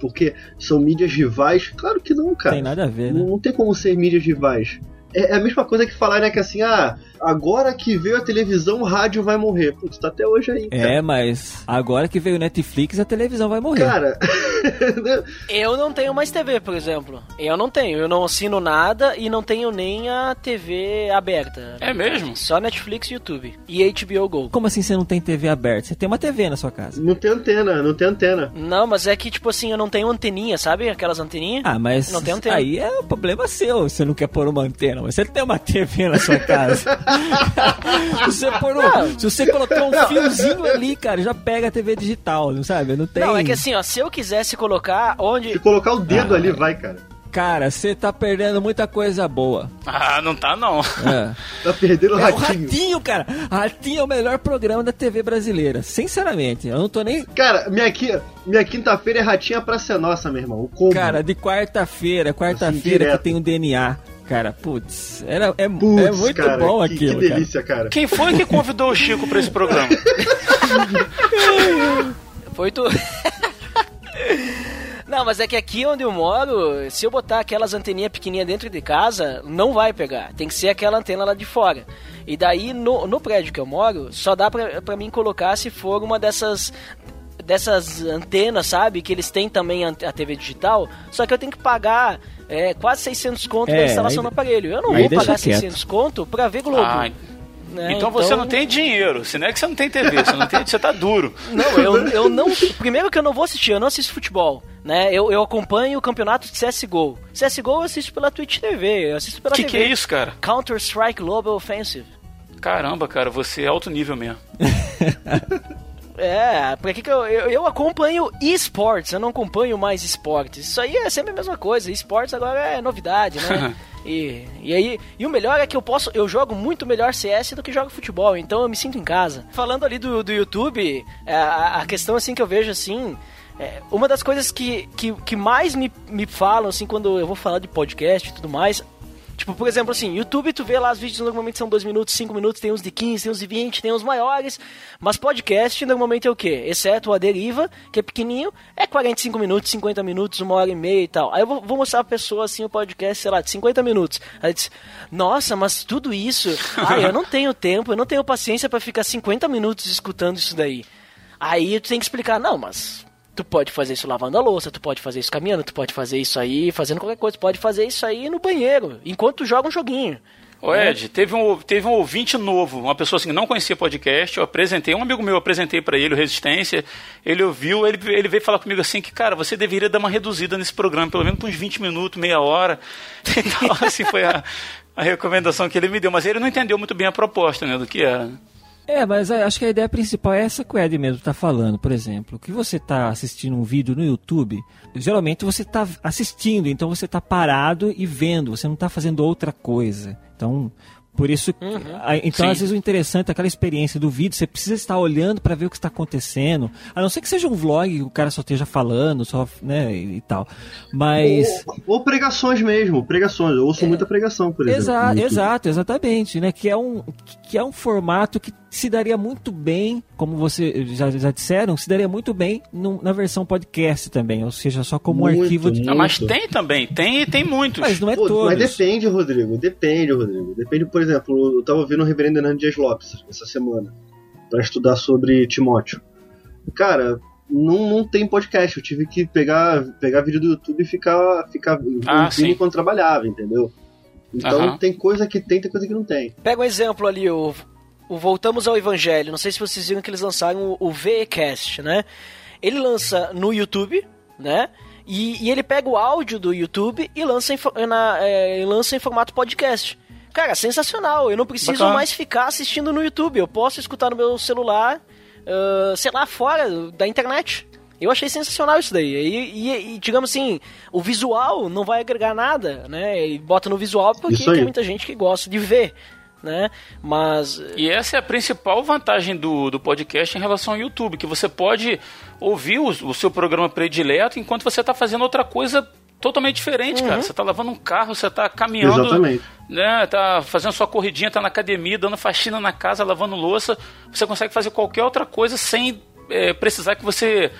porque são mídias rivais. Claro que não, cara. Tem nada a ver, né? Não, não tem como ser mídias rivais. É, é a mesma coisa que falar, né, que assim, ah, agora que veio a televisão, o rádio vai morrer. Putz, tá até hoje aí, cara. É, mas agora que veio o Netflix, a televisão vai morrer. Cara, Eu não tenho mais TV, por exemplo. Eu não tenho. Eu não assino nada e não tenho nem a TV aberta. É mesmo? Só Netflix e YouTube. E HBO Go. Como assim você não tem TV aberta? Você tem uma TV na sua casa. não tem antena, não tem antena. Não, mas é que, tipo assim, eu não tenho anteninha, sabe? Aquelas anteninhas. Ah, mas Não tem antena. aí é o problema seu. Você não quer pôr uma antena, você tem uma TV na sua casa. você pôr um- se você colocar um fiozinho ali, cara, já pega a TV digital, não sabe? Não tem. Não, é que assim, ó, se eu quisesse colocar onde. Se colocar o dedo Ah. ali, vai, cara. Cara, você tá perdendo muita coisa boa. Ah, não tá não. É. Tá perdendo o É o ratinho. Ratinho, cara. Ratinho é o melhor programa da TV brasileira. Sinceramente, eu não tô nem. Cara, minha, minha quinta-feira é ratinha pra ser nossa, meu irmão. O combo. Cara, de quarta-feira, quarta-feira Assim, que tem o DNA. Cara. Putz, era, é, Putz, é muito cara, bom que, aquilo, que delícia, cara. Quem foi que convidou o Chico pra esse programa? Foi tu. Não, mas é que aqui onde eu moro, se eu botar aquelas anteninhas pequenininhas dentro de casa, não vai pegar. Tem que ser aquela antena lá de fora. E daí, no, no prédio que eu moro, só dá pra, pra mim colocar se for uma dessas dessas antenas, sabe? Que eles têm também a TV digital, só que eu tenho que pagar é, quase 600 conto É, da instalação aí- do aparelho. Eu não vou pagar quieto. 600 conto pra ver Globo. Ah, né? então você não tem dinheiro. Se não é que você não tem TV, você não tem, você tá duro. Não, eu, eu não. Primeiro que eu não vou assistir, eu não assisto futebol. Né? Eu, eu acompanho o campeonato de CSGO. CSGO eu assisto pela Twitch TV, eu assisto pela Que TV. que é isso, cara? Counter Strike Global Offensive. Caramba, cara, você é alto nível mesmo. É, pra que que eu, eu, eu acompanho esportes, eu não acompanho mais esportes. Isso aí é sempre a mesma coisa. Esportes agora é novidade, né? e, e aí, e o melhor é que eu posso, eu jogo muito melhor CS do que jogo futebol, então eu me sinto em casa. Falando ali do, do YouTube, é, a, a questão assim que eu vejo assim, é, uma das coisas que, que, que mais me, me falam assim quando eu vou falar de podcast e tudo mais, Tipo, por exemplo, assim, YouTube, tu vê lá os vídeos normalmente são 2 minutos, 5 minutos, tem uns de 15, tem uns de 20, tem uns maiores. Mas podcast normalmente é o quê? Exceto a deriva, que é pequenininho, é 45 minutos, 50 minutos, uma hora e meia e tal. Aí eu vou, vou mostrar pra pessoa assim o podcast, sei lá, de 50 minutos. Aí diz, nossa, mas tudo isso, ah, eu não tenho tempo, eu não tenho paciência pra ficar 50 minutos escutando isso daí. Aí tu tem que explicar, não, mas tu pode fazer isso lavando a louça, tu pode fazer isso caminhando, tu pode fazer isso aí fazendo qualquer coisa, tu pode fazer isso aí no banheiro, enquanto tu joga um joguinho. Ô Ed, teve um, teve um ouvinte novo, uma pessoa assim que não conhecia podcast, eu apresentei, um amigo meu, eu apresentei pra ele o Resistência, ele ouviu, ele, ele veio falar comigo assim que, cara, você deveria dar uma reduzida nesse programa, pelo menos uns 20 minutos, meia hora. Então, assim, foi a, a recomendação que ele me deu, mas ele não entendeu muito bem a proposta, né, do que era. É, mas acho que a ideia principal é essa que o Ed mesmo tá falando. Por exemplo, que você tá assistindo um vídeo no YouTube, geralmente você tá assistindo, então você tá parado e vendo, você não tá fazendo outra coisa. Então, por isso, que- a- então Sim. às vezes o interessante é aquela experiência do vídeo, você precisa estar olhando para ver o que está acontecendo. A não ser que seja um vlog, que o cara só esteja falando, só, né, e, tal. Mas Ou, ou pregações mesmo, pregações. Eu ouço muita pregação, por exemplo. Exa- exato, exatamente, né? Que é um que é um formato que se daria muito bem, como você já, já disseram, se daria muito bem no- na versão podcast também, ou seja, só como um Muito, arquivo de. muito. Ah, mas tem também, tem e tem muitos. Mas não é Pô, todos. mas depende, Rodrigo. Depende, Rodrigo. Depende, por exemplo, eu tava ouvindo o Reverendo Hernando Dias Lopes essa semana pra estudar sobre Timóteo. Cara, não, não tem podcast. Eu tive que pegar, pegar vídeo do YouTube e ficar, ficar Ah, sim. enquanto trabalhava, entendeu? Então tem coisa que tem, tem coisa que não tem. Pega um exemplo ali, o, o Voltamos ao Evangelho. Não sei se vocês viram que eles lançaram o, o VEcast, né? Ele lança no YouTube, né? E, e ele pega o áudio do YouTube e lança em, na, é, lança em formato podcast. Cara, sensacional. Eu não preciso Bacana. mais ficar assistindo no YouTube. Eu posso escutar no meu celular, ah, sei lá, fora da internet. Eu achei sensacional isso daí. E, e- e, digamos assim, o visual não vai agregar nada, né? E bota no visual porque tem muita gente que gosta de ver, né? Mas E essa é a principal vantagem do, do podcast em relação ao YouTube, que você pode ouvir o, o seu programa predileto enquanto você está fazendo outra coisa totalmente diferente, cara. Você está lavando um carro, você está caminhando, Exatamente. né? Tá fazendo sua corridinha, tá na academia, dando faxina na casa, lavando louça. Você consegue fazer qualquer outra coisa sem é, precisar que você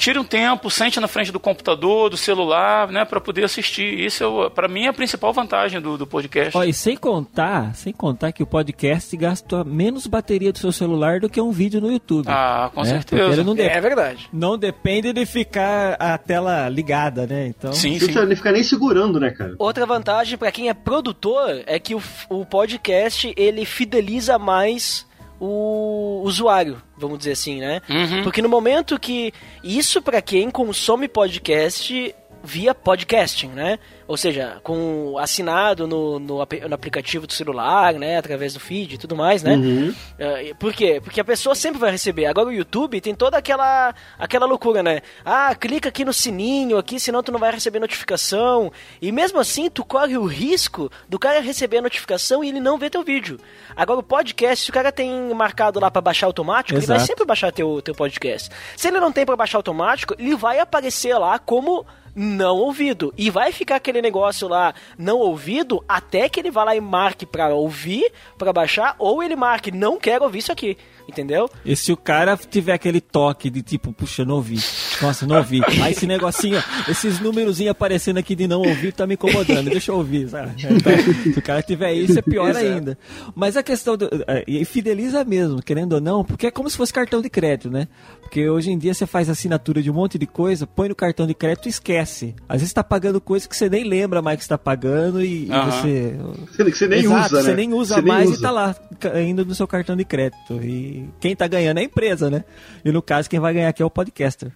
tire um tempo, sente na frente do computador, do celular, né, para poder assistir. Isso, é, para mim, é a principal vantagem do, do podcast. Ó, e sem contar, sem contar que o podcast gasta menos bateria do seu celular do que um vídeo no YouTube. Ah, com né? certeza. Não, é verdade. não depende de ficar a tela ligada, né? Então. Sim, Não sim. nem ficar nem segurando, né, cara? Outra vantagem pra quem é produtor é que o, o podcast ele fideliza mais o usuário, vamos dizer assim, né? Uhum. Porque no momento que isso pra quem consome podcast via podcasting, né? Ou seja, com assinado no, no, no aplicativo do celular, né? Através do feed e tudo mais, né? Uhum. É, Por quê? Porque a pessoa sempre vai receber. Agora o YouTube tem toda aquela aquela loucura, né? Ah, clica aqui no sininho aqui, senão tu não vai receber notificação. E mesmo assim, tu corre o risco do cara receber a notificação e ele não ver teu vídeo. Agora o podcast, se o cara tem marcado lá pra baixar automático, ele vai Exato. sempre baixar teu, teu podcast. Se ele não tem pra baixar automático, ele vai aparecer lá como não ouvido. E vai ficar aquele negócio lá não ouvido até que ele vá lá e marque para ouvir, para baixar, ou ele marque não quero ouvir isso aqui. Entendeu? E se o cara tiver aquele toque de tipo, puxa, não ouvi. Nossa, não ouvi. Aí esse negocinho, esses númerozinhos aparecendo aqui de não ouvir tá me incomodando. Deixa eu ouvir, sabe? Então, se o cara tiver isso, é pior ainda. Mas a questão do. é, E fideliza mesmo, querendo ou não, porque é como se fosse cartão de crédito, né? Porque hoje em dia você faz assinatura de um monte de coisa, põe no cartão de crédito e esquece. Às vezes tá pagando coisa que você nem lembra mais que está pagando e, e você. Que você nem Exato, usa, você né? nem usa Você nem mais usa. e tá lá indo no seu cartão de crédito. E quem tá ganhando é a empresa, né? E no caso, quem vai ganhar aqui é o podcaster.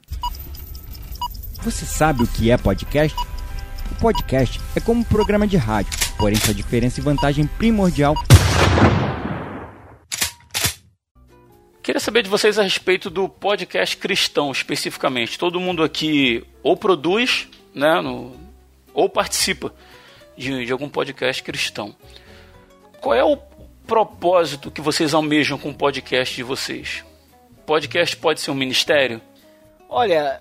Você sabe o que é podcast? O podcast é como um programa de rádio, porém sua diferença e vantagem primordial Queria saber de vocês a respeito do podcast cristão, especificamente. Todo mundo aqui ou produz, né, no- ou participa de, de algum podcast cristão. Qual é o propósito que vocês almejam com o podcast de vocês? Podcast pode ser um ministério? Olha,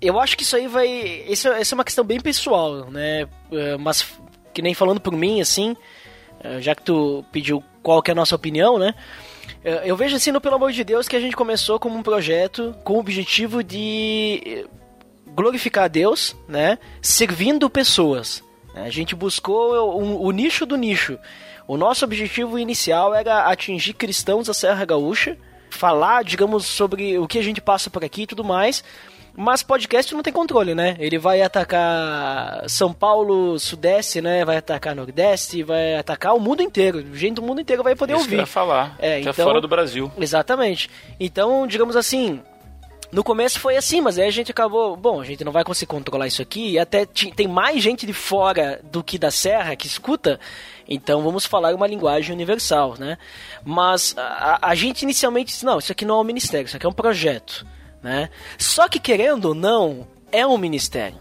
eu acho que isso aí vai. Isso, essa é uma questão bem pessoal, né? É, Mas que nem falando por mim, assim, é, já que tu pediu qual que é a nossa opinião, né? É, Eu vejo assim, no Pelo Amor de Deus, que a gente começou como um projeto com o objetivo de eh, glorificar a Deus, né? Servindo pessoas. A gente buscou o, o nicho do nicho. O nosso objetivo inicial era atingir cristãos da Serra Gaúcha, falar, digamos, sobre o que a gente passa por aqui e tudo mais. Mas podcast não tem controle, né? Ele vai atacar São Paulo, Sudeste, né? Vai atacar Nordeste, vai atacar o mundo inteiro. Gente do mundo inteiro vai poder Isso ouvir. falar. É, é então- fora do Brasil. Exatamente. Então, digamos assim, no começo foi assim, mas aí a gente acabou, bom, a gente não vai conseguir controlar isso aqui, e até tem mais gente de fora do que da serra que escuta, então vamos falar uma linguagem universal, né? Mas a, a gente inicialmente disse, não, isso aqui não é um ministério, isso aqui é um projeto, né? Só que querendo ou não, é um ministério.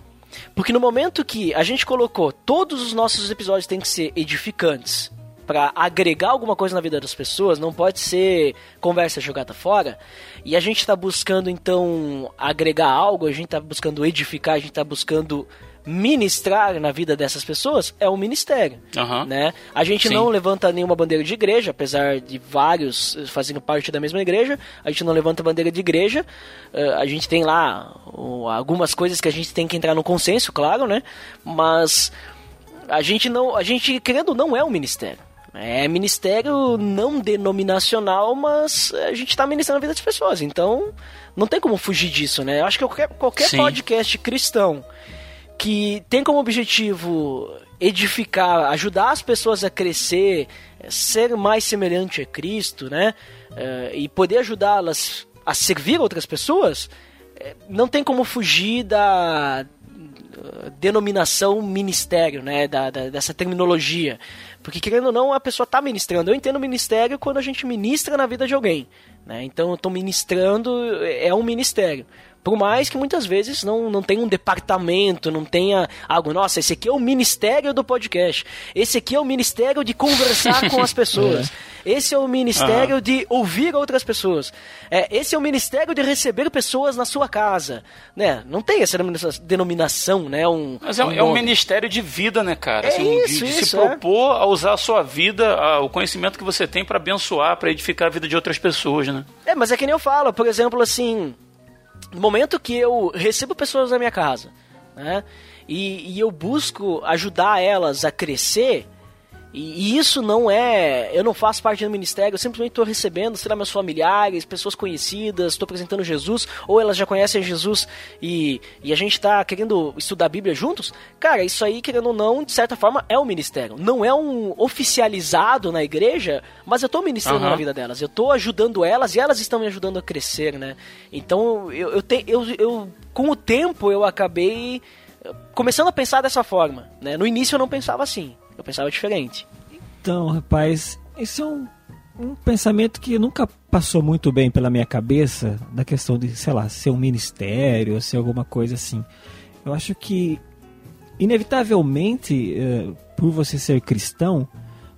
Porque no momento que a gente colocou todos os nossos episódios têm que ser edificantes para agregar alguma coisa na vida das pessoas, não pode ser conversa jogada fora. E a gente está buscando então agregar algo, a gente está buscando edificar, a gente está buscando ministrar na vida dessas pessoas, é um ministério, Aham. né? A gente Sim. não levanta nenhuma bandeira de igreja, apesar de vários eh, fazendo parte da mesma igreja, a gente não levanta bandeira de igreja. Eh, a gente tem lá o- algumas coisas que a gente tem que entrar no consenso, claro, né? Mas a gente não, a gente querendo não é um ministério. É ministério não denominacional, mas a gente está ministrando a vida das pessoas. Então, não tem como fugir disso, né? Eu acho que qualquer, qualquer Sim. podcast cristão que tem como objetivo edificar, ajudar as pessoas a crescer, ser mais semelhante a Cristo, né? Eh, e poder ajudá-las a servir outras pessoas, eh, não tem como fugir da denominação ministério, né? Da, da- dessa terminologia. Porque, querendo ou não, a pessoa está ministrando. Eu entendo ministério quando a gente ministra na vida de alguém. Né? Então, eu estou ministrando, é um ministério. Por mais que muitas vezes não, não tenha um departamento, não tenha algo, nossa, esse aqui é o ministério do podcast. Esse aqui é o ministério de conversar com as pessoas. Esse é o ministério de ouvir outras pessoas. É, esse é o ministério de receber pessoas na sua casa. Né? Não tem essa denomina- denominação, né? Um, Mas é, um- é um ministério de vida, né, cara? É Assim, de- isso, de, se isso, é. propor a usar a sua vida, a- o conhecimento que você tem para abençoar, para edificar a vida de outras pessoas, né? É, mas é que nem eu falo, por exemplo, assim, no momento que eu recebo pessoas na minha casa, né, e, e eu busco ajudar elas a crescer, e, e isso não é. Eu não faço parte do ministério, eu simplesmente estou recebendo, sei lá, meus familiares, pessoas conhecidas, estou apresentando Jesus, ou elas já conhecem Jesus e, e a gente está querendo estudar a Bíblia juntos. Cara, isso aí, querendo ou não, de certa forma, é um ministério. Não é um oficializado na igreja, mas eu estou ministrando Aham. na vida delas. Eu estou ajudando elas e elas estão me ajudando a crescer, né? Então, eu, eu, te, eu, eu com o tempo, eu acabei eh, começando a pensar dessa forma, né? No início eu não pensava assim, eu pensava diferente. Então, rapaz, isso é um, um pensamento que nunca passou muito bem pela minha cabeça, da questão de, sei lá, ser um ministério, ser alguma coisa assim. Eu acho que, inevitavelmente, eh, por você ser cristão,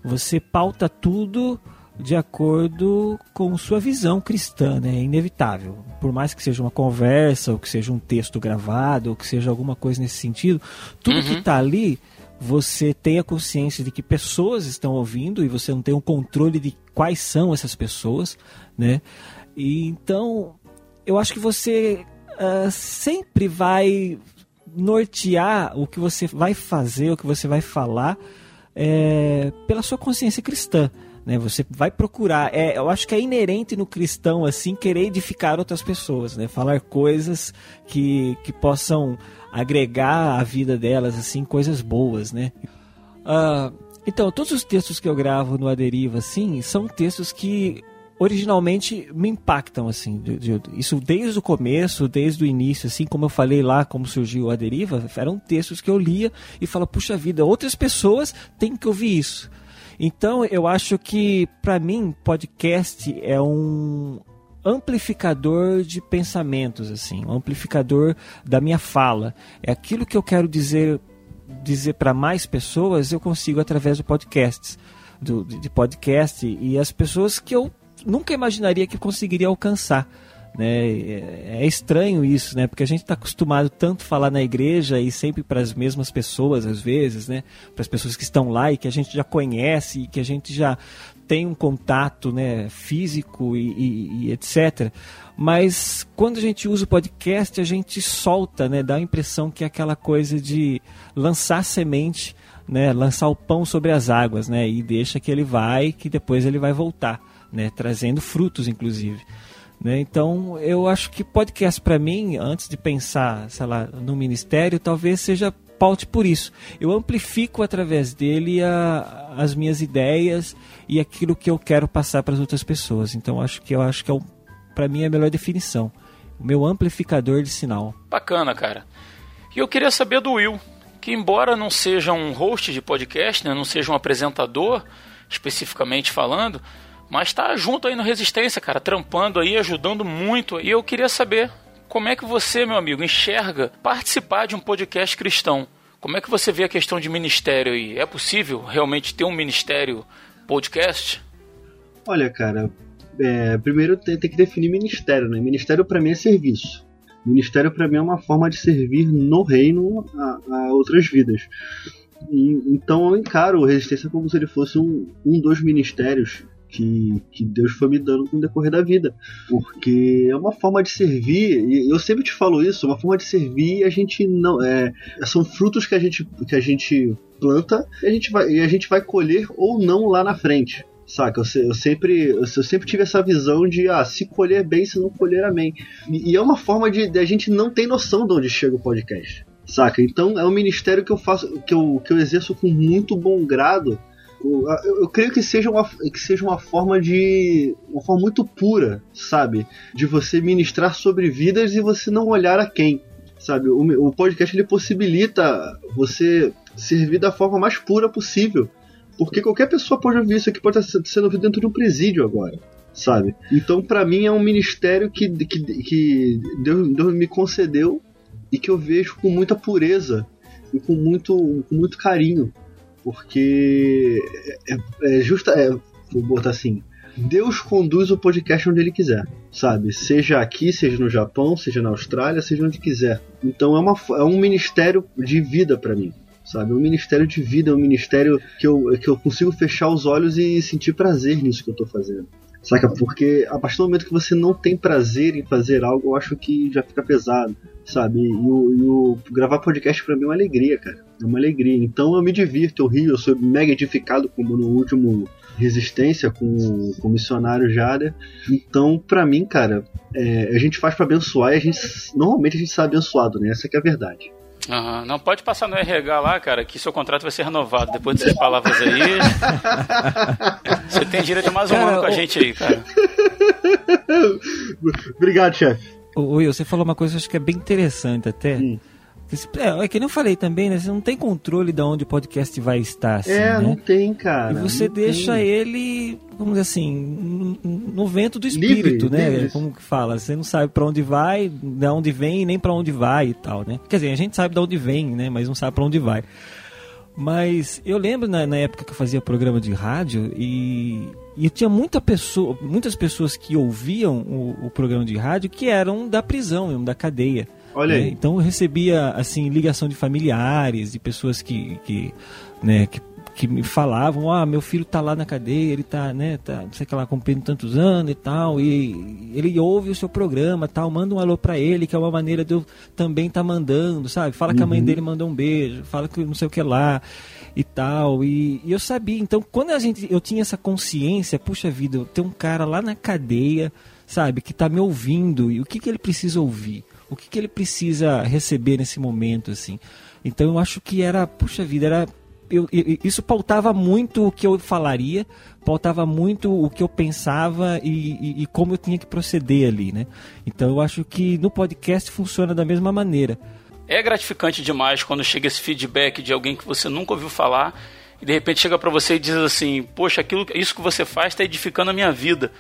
você pauta tudo de acordo com sua visão cristã, né? É inevitável. Por mais que seja uma conversa, ou que seja um texto gravado, ou que seja alguma coisa nesse sentido, tudo Uhum. que está ali, você tem a consciência de que pessoas estão ouvindo e você não tem um controle de quais são essas pessoas, né? E então, eu acho que você ah, sempre vai nortear o que você vai fazer, o que você vai falar, é, pela sua consciência cristã. Né? Você vai procurar. É, eu acho que é inerente no cristão assim querer edificar outras pessoas, né? falar coisas que, que possam agregar à vida delas assim coisas boas, né? Ah, então todos os textos que eu gravo no Aderiva assim são textos que originalmente me impactam assim de- de- isso desde o começo desde o início assim como eu falei lá como surgiu a deriva eram textos que eu lia e falo puxa vida outras pessoas têm que ouvir isso então eu acho que para mim podcast é um amplificador de pensamentos assim um amplificador da minha fala é aquilo que eu quero dizer dizer para mais pessoas eu consigo através do podcast do, de podcast e as pessoas que eu nunca imaginaria que conseguiria alcançar né? É é estranho isso, né? Porque a gente está acostumado tanto a falar na igreja e sempre para as mesmas pessoas, às vezes, né? Para as pessoas que estão lá e que a gente já conhece e que a gente já tem um contato, né? Físico e, e- e etc. Mas quando a gente usa o podcast, a gente solta, né? Dá a impressão que é aquela coisa de lançar semente, né? Lançar o pão sobre as águas, né? E deixa que ele vai, que depois ele vai voltar, né? Trazendo frutos, inclusive. Né? Então, eu acho que podcast para mim, antes de pensar, sei lá, no ministério, talvez seja paute por isso. Eu amplifico através dele a- as minhas ideias e aquilo que eu quero passar para as outras pessoas. Então, acho que eu acho que é para mim é a melhor definição. O meu amplificador de sinal. Bacana, cara. E eu queria saber do Will, que embora não seja um host de podcast, né, não seja um apresentador, especificamente falando, mas tá junto aí no Resistência, cara, trampando aí, ajudando muito. E eu queria saber como é que você, meu amigo, enxerga participar de um podcast cristão. Como é que você vê a questão de ministério aí? É possível realmente ter um ministério podcast? Olha, cara, é, primeiro tem, tem que definir ministério, né? Ministério pra mim é serviço. Ministério pra mim é uma forma de servir no reino a, a outras vidas. E- então eu encaro Resistência como se ele fosse um, um dos ministérios que, que Deus foi me dando com o decorrer da vida. Porque é uma forma de servir, e eu sempre te falo isso, é uma forma de servir a gente não. É, são frutos que a gente, que a gente planta e a gente, vai, e a gente vai colher ou não lá na frente. Saca? Eu, eu sempre, eu, se- eu sempre tive essa visão de ah, se colher bem, se não colher, amém. E, e é uma forma de, de a gente não tem noção de onde chega o podcast. Saca? Então é um ministério que eu faço, que eu, que eu exerço com muito bom grado. Eu, eu creio que seja, uma, que seja uma forma de. uma forma muito pura, sabe? De você ministrar sobre vidas e você não olhar a quem. Sabe? O, o podcast ele possibilita você servir da forma mais pura possível. Porque qualquer pessoa pode ouvir isso aqui, pode estar sendo ouvido dentro de um presídio agora, sabe? Então, pra mim, é um ministério que, que, que Deus, Deus me concedeu e que eu vejo com muita pureza e com muito, com muito carinho. Porque é, é justa. É, vou botar assim. Deus conduz o podcast onde ele quiser, sabe? Seja aqui, seja no Japão, seja na Austrália, seja onde quiser. Então é, uma, é um ministério de vida pra mim sabe? É um ministério de vida, é um ministério que eu, que eu consigo fechar os olhos e sentir prazer nisso que eu tô fazendo. Saca? Porque a partir do momento que você não tem prazer em fazer algo, eu acho que já fica pesado, sabe? E o, e o gravar podcast pra mim é uma alegria, cara. É uma alegria. Então eu me divirto, eu rio, eu sou mega edificado, como no último Resistência com, o- com o missionário Jada. Então, pra mim, cara, é, a gente faz pra abençoar e a gente normalmente a gente sai abençoado, né? Essa é a verdade. Aham, Não pode passar no RH lá, cara, que seu contrato vai ser renovado. Depois dessas palavras aí. Você tem direito a mais um Cara, ano com a gente aí, cara. Obrigado, chefe. Will, você falou uma coisa que eu acho que é bem interessante até. Hum. É, é que nem eu falei também, né? Você não tem controle de onde o podcast vai estar, assim, é, né? não tem, cara. E você deixa tem. ele, vamos dizer assim, no, vento do espírito, Livre, né? livre. Como que fala? Você não sabe pra onde vai, de onde vem, nem pra onde vai e tal, né? Quer dizer, a gente sabe de onde vem, né? Mas não sabe pra onde vai. Mas eu lembro na, na, época que eu fazia programa de rádio e, e tinha muita pessoa, muitas pessoas que ouviam o, o, programa de rádio que eram da prisão, mesmo, da cadeia. Olha né? aí. Então eu recebia assim ligação de familiares, de pessoas que, que, né, que que me falavam, ah, meu filho tá lá na cadeia, ele tá, né, tá, não sei que lá, cumprindo tantos anos e tal, e ele ouve o seu programa tal, manda um alô pra ele, que é uma maneira de eu também tá mandando, sabe? Fala uhum. que a mãe dele mandou um beijo, fala que não sei o que lá e tal, e, e, eu sabia, então quando a gente, eu tinha essa consciência, puxa vida, tem um cara lá na cadeia, sabe, que tá me ouvindo, e o que que ele precisa ouvir? O que que ele precisa receber nesse momento, assim? Então eu acho que era, puxa vida, era eu, isso pautava muito o que eu falaria, pautava muito o que eu pensava e, e, e, como eu tinha que proceder ali, né? Então eu acho que no podcast funciona da mesma maneira. É gratificante demais quando chega esse feedback de alguém que você nunca ouviu falar e de repente chega para você e diz assim: Poxa, aquilo, isso que você faz está edificando a minha vida.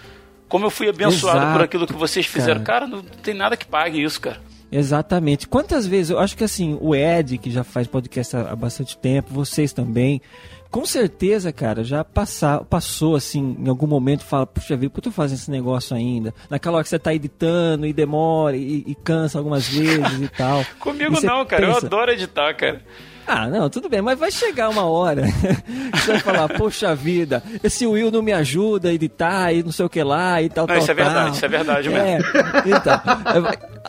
Como eu fui abençoado Exato, por aquilo que vocês fizeram. Cara. cara, não tem nada que pague isso, cara. Exatamente. Quantas vezes, eu acho que assim, o Ed, que já faz podcast há, bastante tempo, vocês também, com certeza, cara, já passar, passou assim, em algum momento, fala, puxa vida, por que eu tô fazendo esse negócio ainda? Naquela hora que você tá editando e demora e, e cansa algumas vezes e tal. Comigo não, cara, pensa, eu adoro editar, cara. Ah, não, tudo bem, mas vai chegar uma hora que você vai falar, poxa vida, esse Will não me ajuda a editar e não sei o que lá e tal, não, tal, isso é tal. verdade, isso é verdade mesmo. É, então,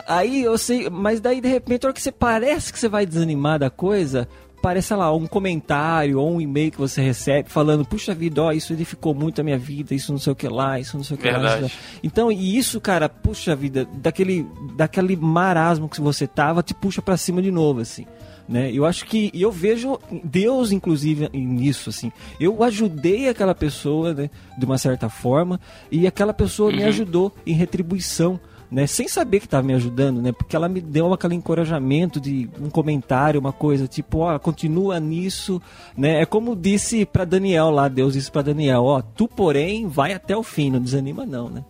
aí eu sei, mas daí de repente, a hora que você parece que você vai desanimar da coisa, parece, sei lá, um comentário ou um e-mail que você recebe falando, puxa vida, ó, isso edificou muito a minha vida, isso não sei o que lá, isso não sei o que Verdade. lá. Então, e isso, cara, puxa vida, daquele, daquele marasmo que você tava, te puxa para cima de novo, assim né? Eu acho que eu vejo Deus inclusive nisso assim. Eu ajudei aquela pessoa, né, de uma certa forma, e aquela pessoa uhum. me ajudou em retribuição. Né, sem saber que estava me ajudando, né, porque ela me deu aquele encorajamento de um comentário, uma coisa tipo, ó, continua nisso, né, é como disse para Daniel lá, Deus disse para Daniel, ó, tu porém vai até o fim, não desanima não, né.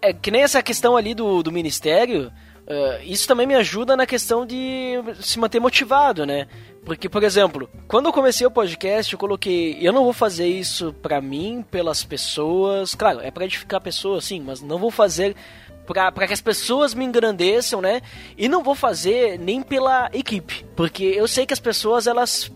É que nem essa questão ali do, do ministério, Uh, isso também me ajuda na questão de se manter motivado, né? Porque, por exemplo, quando eu comecei o podcast, eu coloquei, eu não vou fazer isso pra mim, pelas pessoas. Claro, é pra edificar pessoas, sim, mas não vou fazer para que as pessoas me engrandeçam, né? E não vou fazer nem pela equipe, porque eu sei que as pessoas elas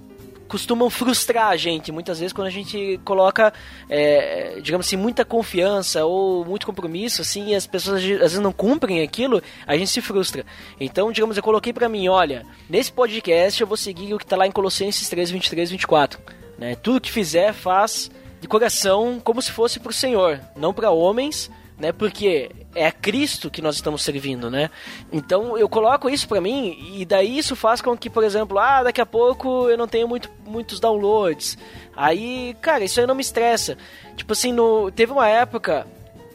costumam frustrar a gente muitas vezes quando a gente coloca, é, digamos assim, muita confiança ou muito compromisso, assim, e as pessoas às vezes não cumprem aquilo, a gente se frustra. Então, digamos, eu coloquei para mim, olha, nesse podcast eu vou seguir o que tá lá em Colossenses 3, 23, 24. Né? Tudo que fizer, faz de coração como se fosse pro Senhor, não para homens, né? Porque é a Cristo que nós estamos servindo, né? Então eu coloco isso para mim e daí isso faz com que, por exemplo, ah, daqui a pouco eu não tenho muito, muitos downloads. Aí, cara, isso aí não me estressa. Tipo assim, no, teve uma época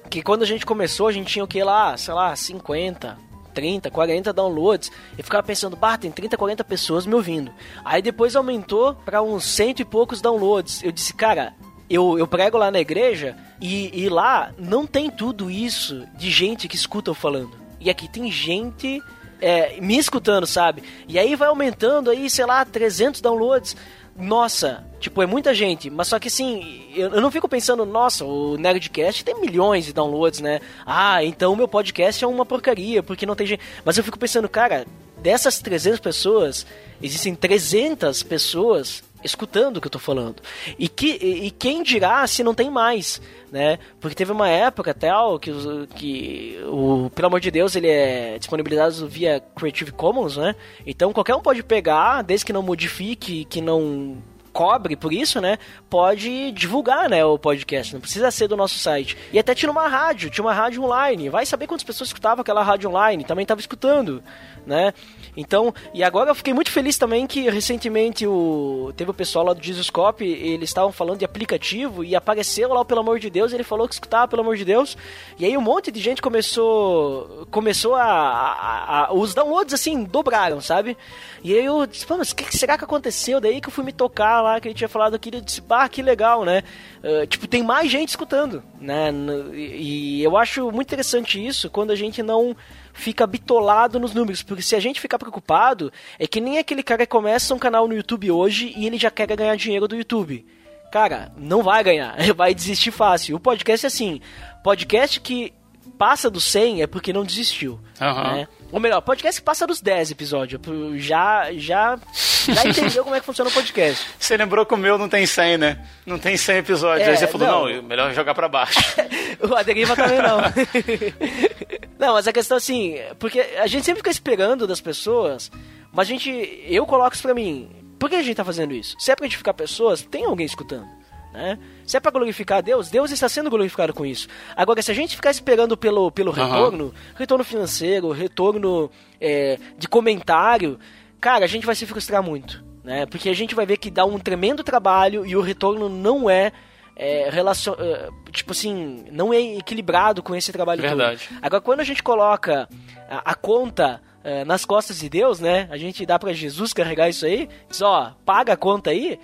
que quando a gente começou, a gente tinha o que lá, sei lá, 50, 30, 40 downloads. E ficava pensando, bah, tem 30, 40 pessoas me ouvindo. Aí depois aumentou para uns cento e poucos downloads. Eu disse, cara, eu, eu prego lá na igreja e, e lá não tem tudo isso de gente que escuta eu falando. E aqui tem gente é, me escutando, sabe? E aí vai aumentando aí, sei lá, 300 downloads. Nossa, tipo, é muita gente, mas só que assim, eu, eu não fico pensando, nossa, o Nerdcast tem milhões de downloads, né? Ah, então meu podcast é uma porcaria, porque não tem gente. Mas eu fico pensando, cara, dessas 300 pessoas, existem 300 pessoas escutando o que eu tô falando. E, que, e, quem dirá se não tem mais, né? Porque teve uma época tal que, que o, pelo amor de Deus, ele é disponibilizado via Creative Commons, né? Então qualquer um pode pegar, desde que não modifique, que não cobre por isso, né? Pode divulgar, né, o podcast. Não precisa ser do nosso site. E até tinha uma rádio, tinha uma rádio online. Vai saber quantas pessoas escutavam aquela rádio online. Também estava escutando, né? Então, e agora eu fiquei muito feliz também que recentemente o teve o pessoal lá do Jesuscope, eles estavam falando de aplicativo e apareceu lá, pelo amor de Deus, ele falou que escutava, pelo amor de Deus. E aí um monte de gente começou começou a, a, a os downloads assim dobraram, sabe? E aí eu disse, mas o que será que aconteceu? Daí que eu fui me tocar lá, que ele tinha falado aquilo, eu disse, bah, que legal, né? Uh, tipo, tem mais gente escutando, né? E eu acho muito interessante isso, quando a gente não fica bitolado nos números. Porque se a gente ficar preocupado, é que nem aquele cara que começa um canal no YouTube hoje e ele já quer ganhar dinheiro do YouTube. Cara, não vai ganhar, vai desistir fácil. O podcast é assim, podcast que passa do 100 é porque não desistiu. Aham. Né? Ou melhor, podcast que passa dos 10 episódios. Já, já, já entendeu como é que funciona o podcast. Você lembrou que o meu não tem 100, né? Não tem 100 episódios. É, Aí você falou, não. não, melhor jogar pra baixo. O Aderiva também não. não, mas a questão assim, porque a gente sempre fica esperando das pessoas, mas a gente. Eu coloco isso pra mim. Por que a gente tá fazendo isso? Se é pra edificar pessoas, tem alguém escutando. Né? Se é pra glorificar a Deus, Deus está sendo glorificado com isso. Agora, se a gente ficar esperando pelo, pelo Aham. retorno, retorno financeiro, retorno é, de comentário, cara, a gente vai se frustrar muito. Né? Porque a gente vai ver que dá um tremendo trabalho e o retorno não é é, relacion... é, tipo assim, não é equilibrado com esse trabalho Verdade. todo. Agora, quando a gente coloca a, a conta é, nas costas de Deus, né? A gente dá pra Jesus carregar isso aí, diz, ó, paga a conta aí,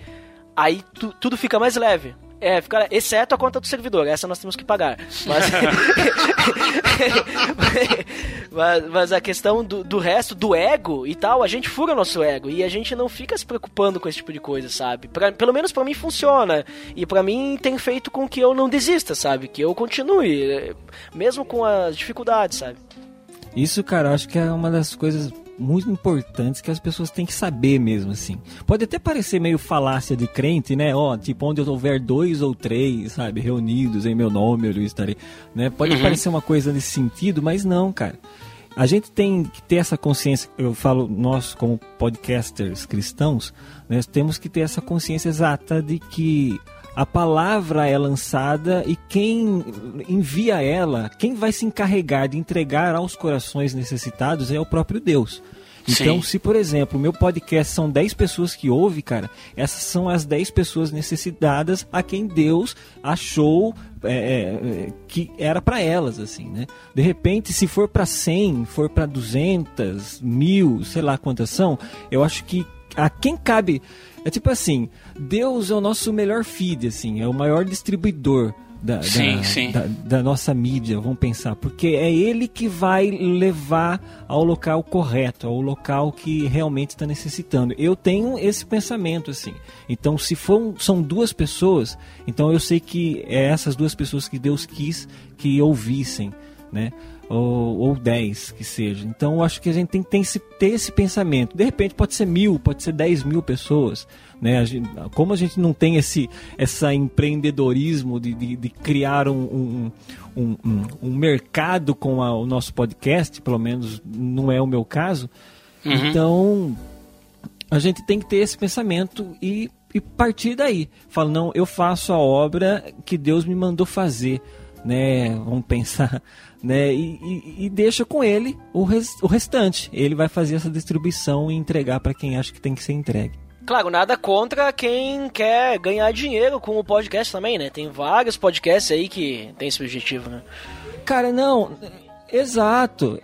aí tu- tudo fica mais leve. É, fica, exceto a conta do servidor, essa nós temos que pagar. Mas, mas, mas a questão do, do resto, do ego e tal, a gente fura nosso ego e a gente não fica se preocupando com esse tipo de coisa, sabe? Pra, pelo menos pra mim funciona. E pra mim tem feito com que eu não desista, sabe? Que eu continue, eh, mesmo com as dificuldades, sabe? Isso, cara, acho que é uma das coisas muito importantes que as pessoas têm que saber mesmo, assim. Pode até parecer meio falácia de crente, né? Ó, tipo, onde houver dois ou três, sabe, reunidos em meu nome, eu estarei, né? Pode parecer uma coisa nesse sentido, mas não, cara. A gente tem que ter essa consciência, eu falo, nós como podcasters cristãos, nós temos que ter essa consciência exata de que a palavra é lançada e quem envia ela, quem vai se encarregar de entregar aos corações necessitados é o próprio Deus. Então, Sim. se por exemplo, o meu podcast são 10 pessoas que ouvem, cara, essas são as 10 pessoas necessitadas a quem Deus achou é, é, que era para elas, assim, né? De repente, se for para 100, for para 200, mil, sei lá quantas são, eu acho que a quem cabe. É tipo assim: Deus é o nosso melhor feed, assim, é o maior distribuidor. Da, Sim, da, sim. da- da nossa mídia, vamos pensar, porque é ele que vai levar ao local correto, ao local que realmente está necessitando. Eu tenho esse pensamento assim. Então, se for são duas pessoas, então eu sei que é essas duas pessoas que Deus quis que ouvissem, né? Ou, ou dez que seja. Então, eu acho que a gente tem, tem que ter esse pensamento. De repente, pode ser mil, pode ser dez mil pessoas. Né? A gente- como a gente não tem esse essa empreendedorismo de, de, de criar um, um, um, um- mercado com a- o nosso podcast, pelo menos não é o meu caso, então a gente tem que ter esse pensamento e, e partir daí. Fala, não, eu faço a obra que Deus me mandou fazer, né? Vamos pensar, né? E, e- e deixa com ele o, res- o restante. Ele vai fazer essa distribuição e entregar para quem acha que tem que ser entregue. Claro, nada contra quem quer ganhar dinheiro com o podcast também, né? Tem vários podcasts aí que tem esse objetivo, né? Cara, não, exato.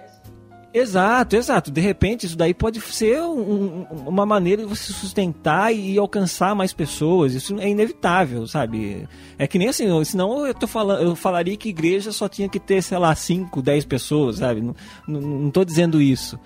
Exato, exato. De repente, isso daí pode ser um- um- uma maneira de você sustentar e alcançar mais pessoas. Isso é inevitável, sabe? É que nem assim, senão eu, tô falando, eu falaria que igreja só tinha que ter, sei lá, 5, 10 pessoas, sabe? Não, não, não tô dizendo isso.